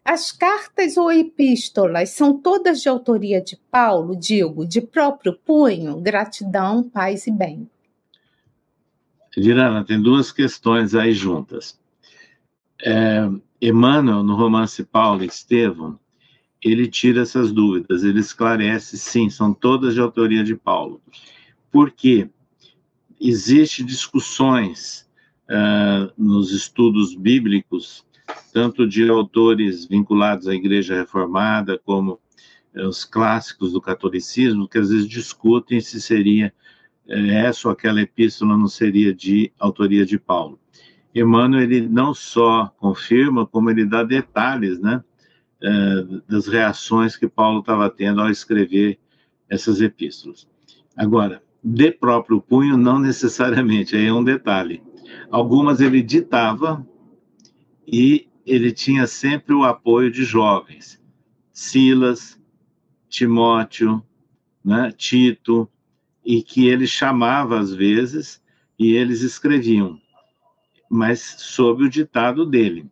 As cartas ou epístolas são todas de autoria de Paulo, digo, de próprio punho? Gratidão, paz e bem. Dirana, tem duas questões aí juntas. É, Emmanuel, no romance Paulo e Estevão, ele tira essas dúvidas, ele esclarece, sim, são todas de autoria de Paulo. Por quê? Existem discussões uh, nos estudos bíblicos, tanto de autores vinculados à Igreja Reformada, como os clássicos do catolicismo, que às vezes discutem se seria essa ou aquela epístola não seria de autoria de Paulo. Emmanuel ele não só confirma, como ele dá detalhes, né, é, das reações que Paulo estava tendo ao escrever essas epístolas. Agora, de próprio punho, não necessariamente, aí é um detalhe. Algumas ele ditava e ele tinha sempre o apoio de jovens, Silas, Timóteo, né, Tito, e que ele chamava às vezes e eles escreviam mas sob o ditado dele.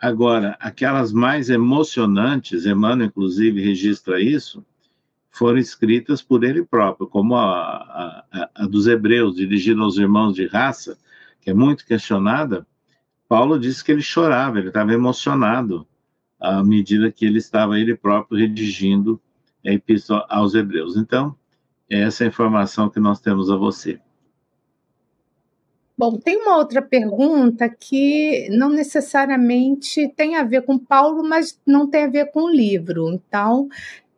Agora, aquelas mais emocionantes, Emmanuel, inclusive, registra isso, foram escritas por ele próprio, como a, a, a dos Hebreus, dirigida aos irmãos de raça, que é muito questionada. Paulo disse que ele chorava, ele estava emocionado à medida que ele estava ele próprio redigindo a epístola aos Hebreus. Então, é essa informação que nós temos a você. Bom, tem uma outra pergunta que não necessariamente tem a ver com Paulo, mas não tem a ver com o livro. Então,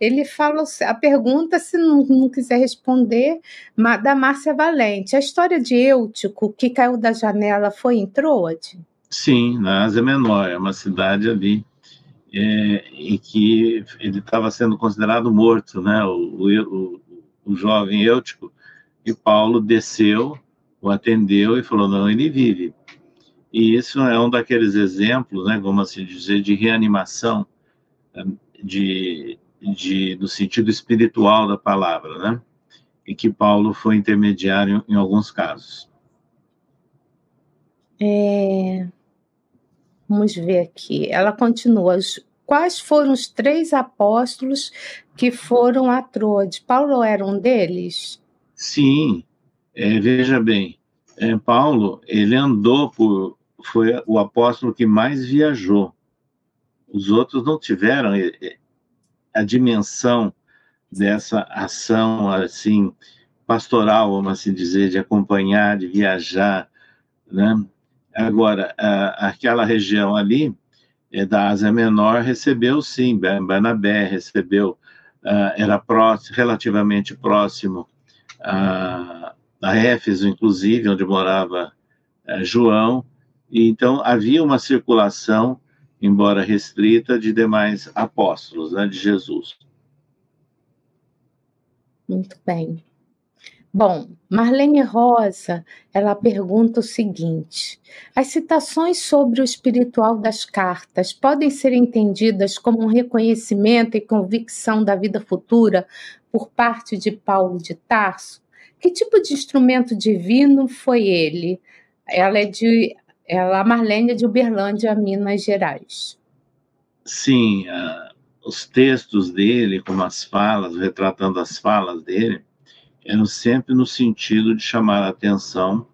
ele fala a pergunta, se não, não quiser responder, da Márcia Valente. A história de Eutico, que caiu da janela, foi em Troade? Sim, na Ásia Menor, é uma cidade ali é, em que ele estava sendo considerado morto, né? O, o, o jovem Eutico, e Paulo desceu o atendeu e falou: não, ele vive. E isso é um daqueles exemplos, né, como assim dizer, de reanimação, de, de, do sentido espiritual da palavra, né? E que Paulo foi intermediário em alguns casos. É... Vamos ver aqui. Ela continua. Quais foram os três apóstolos que foram a Troade? Paulo era um deles? Sim, é, veja bem, é, Paulo, ele andou por, foi o apóstolo que mais viajou. Os outros não tiveram é, é, a dimensão dessa ação, assim, pastoral, vamos assim dizer, de acompanhar, de viajar, né? Agora, a, aquela região ali, é, da Ásia Menor, recebeu, sim, Barnabé recebeu, uh, era próximo, relativamente próximo a a Éfeso, inclusive, onde morava é, João, e então havia uma circulação, embora restrita, de demais apóstolos né, de Jesus. Muito bem. Bom, Marlene Rosa, ela pergunta o seguinte: as citações sobre o espiritual das cartas podem ser entendidas como um reconhecimento e convicção da vida futura por parte de Paulo de Tarso? Que tipo de instrumento divino foi ele? Ela é de, ela, a Marlene é de Uberlândia, Minas Gerais. Sim, uh, os textos dele, como as falas, retratando as falas dele, eram sempre no sentido de chamar a atenção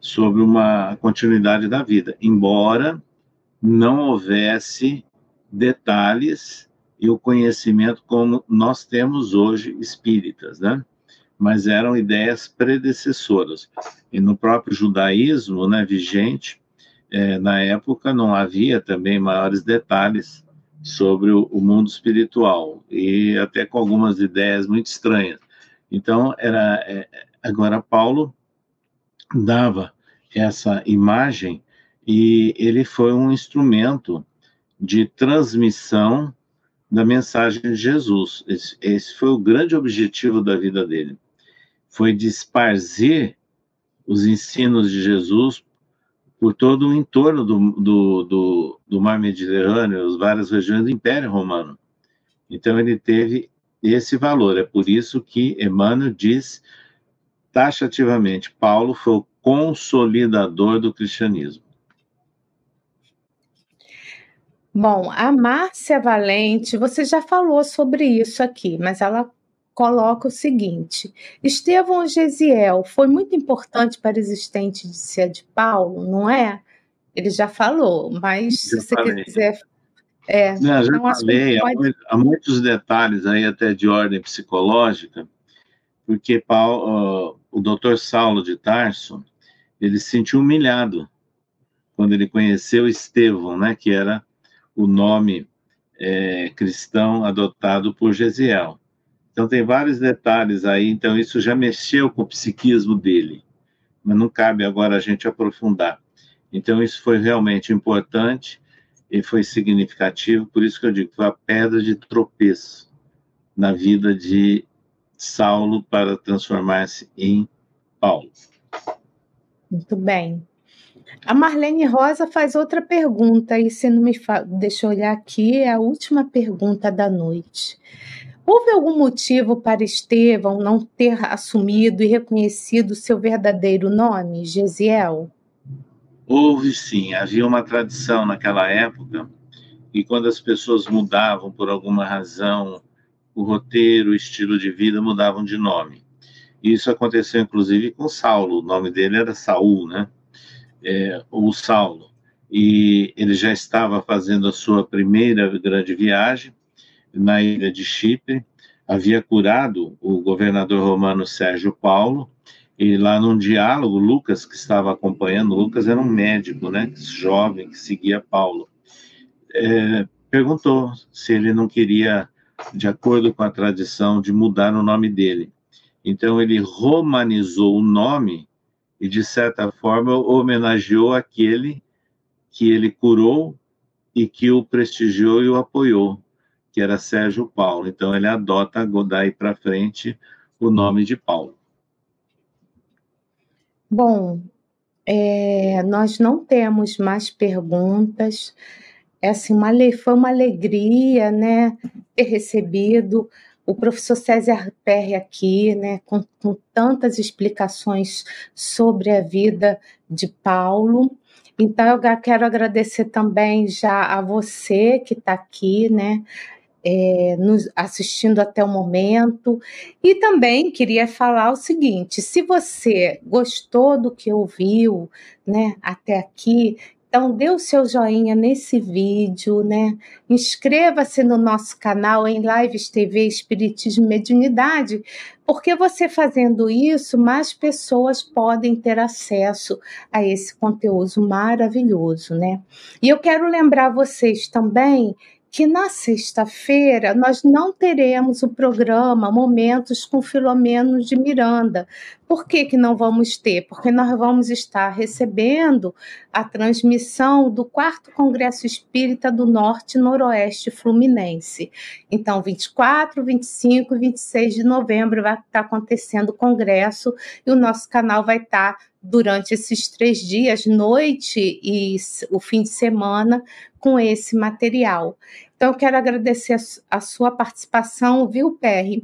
sobre uma continuidade da vida, embora não houvesse detalhes e o conhecimento como nós temos hoje espíritas, né? Mas eram ideias predecessoras. E no próprio judaísmo, né, vigente, é, na época não havia também maiores detalhes sobre o, o mundo espiritual e até com algumas ideias muito estranhas. Então, era é, agora Paulo dava essa imagem e ele foi um instrumento de transmissão da mensagem de Jesus. Esse, esse foi o grande objetivo da vida dele. Foi disparzir os ensinos de Jesus por todo o entorno do, do, do, do Mar Mediterrâneo, as várias regiões do Império Romano. Então, ele teve esse valor. É por isso que Emmanuel diz taxativamente: Paulo foi o consolidador do cristianismo. Bom, a Márcia Valente, você já falou sobre isso aqui, mas ela coloca o seguinte: Estevão Gesiel foi muito importante para a existência de Paulo, não é? Ele já falou, mas se você falei. quiser é, Não, já então, falei, pode... há, muitos detalhes aí até de ordem psicológica, porque Paulo, o doutor Saulo de Tarso, ele se sentiu humilhado quando ele conheceu Estevão, né, que era o nome é, cristão adotado por Gesiel. Então tem vários detalhes aí, então isso já mexeu com o psiquismo dele, mas não cabe agora a gente aprofundar. Então isso foi realmente importante e foi significativo, por isso que eu digo que foi a pedra de tropeço na vida de Saulo para transformar-se em Paulo. Muito bem. A Marlene Rosa faz outra pergunta, e se não me fa... deixa eu olhar aqui, é a última pergunta da noite. Houve algum motivo para Estevão não ter assumido e reconhecido seu verdadeiro nome, Gesiel? Houve sim, havia uma tradição naquela época, e quando as pessoas mudavam por alguma razão o roteiro, o estilo de vida, mudavam de nome. Isso aconteceu inclusive com Saulo, o nome dele era Saul, né? É, ou Saulo. E ele já estava fazendo a sua primeira grande viagem na ilha de Chipre, havia curado o governador romano Sérgio Paulo, e lá num diálogo, Lucas, que estava acompanhando, Lucas era um médico, né, jovem, que seguia Paulo, é, perguntou se ele não queria, de acordo com a tradição, de mudar o nome dele. Então ele romanizou o nome e, de certa forma, homenageou aquele que ele curou e que o prestigiou e o apoiou, que era Sérgio Paulo. Então ele adota daí para frente o nome de Paulo. Bom, é, nós não temos mais perguntas. É assim, uma, foi uma alegria, né, ter recebido o professor César Perry aqui, né, com, com tantas explicações sobre a vida de Paulo. Então, eu quero agradecer também já a você que está aqui, né, é, nos assistindo até o momento. E também queria falar o seguinte: se você gostou do que ouviu né, até aqui, então dê o seu joinha nesse vídeo, né? Inscreva-se no nosso canal em Lives TV Espiritismo e Mediunidade, porque você fazendo isso, mais pessoas podem ter acesso a esse conteúdo maravilhoso, né? E eu quero lembrar vocês também que na sexta-feira nós não teremos o programa Momentos com Filomeno de Miranda, Por que, que não vamos ter? Porque nós vamos estar recebendo a transmissão do quarto Congresso Espírita do Norte Noroeste Fluminense. Então, 24, 25 e 26 de novembro vai estar acontecendo o congresso e o nosso canal vai estar durante esses três dias, noite e o fim de semana, com esse material. Então, eu quero agradecer a, a sua participação, viu, Perry?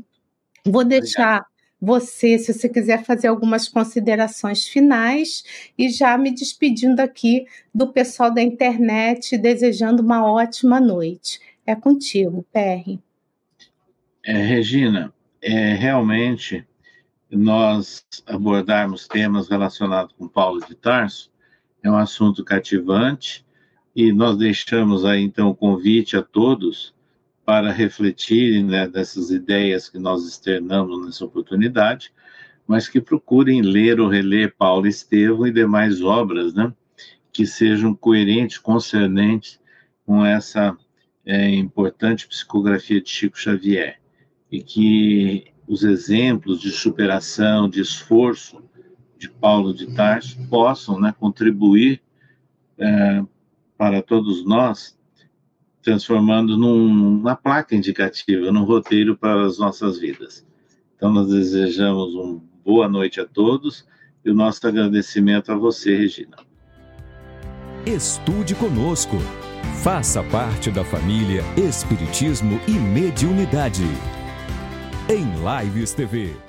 Vou deixar Obrigado. você, se você quiser fazer algumas considerações finais, e já me despedindo aqui do pessoal da internet, desejando uma ótima noite. É contigo, Perry. É, Regina, é, realmente nós abordarmos temas relacionados com Paulo de Tarso é um assunto cativante e nós deixamos aí então o convite a todos para refletirem né, dessas ideias que nós externamos nessa oportunidade, mas que procurem ler ou reler Paulo Estevão e demais obras, né, que sejam coerentes, concernentes com essa é, importante psicografia de Chico Xavier. E que os exemplos de superação, de esforço de Paulo de Tarso possam né, contribuir é, para todos nós, transformando numa placa indicativa, num roteiro para as nossas vidas. Então, nós desejamos uma boa noite a todos e o nosso agradecimento a você, Regina. Estude conosco. Faça parte da família Espiritismo e Mediunidade em Lives TV.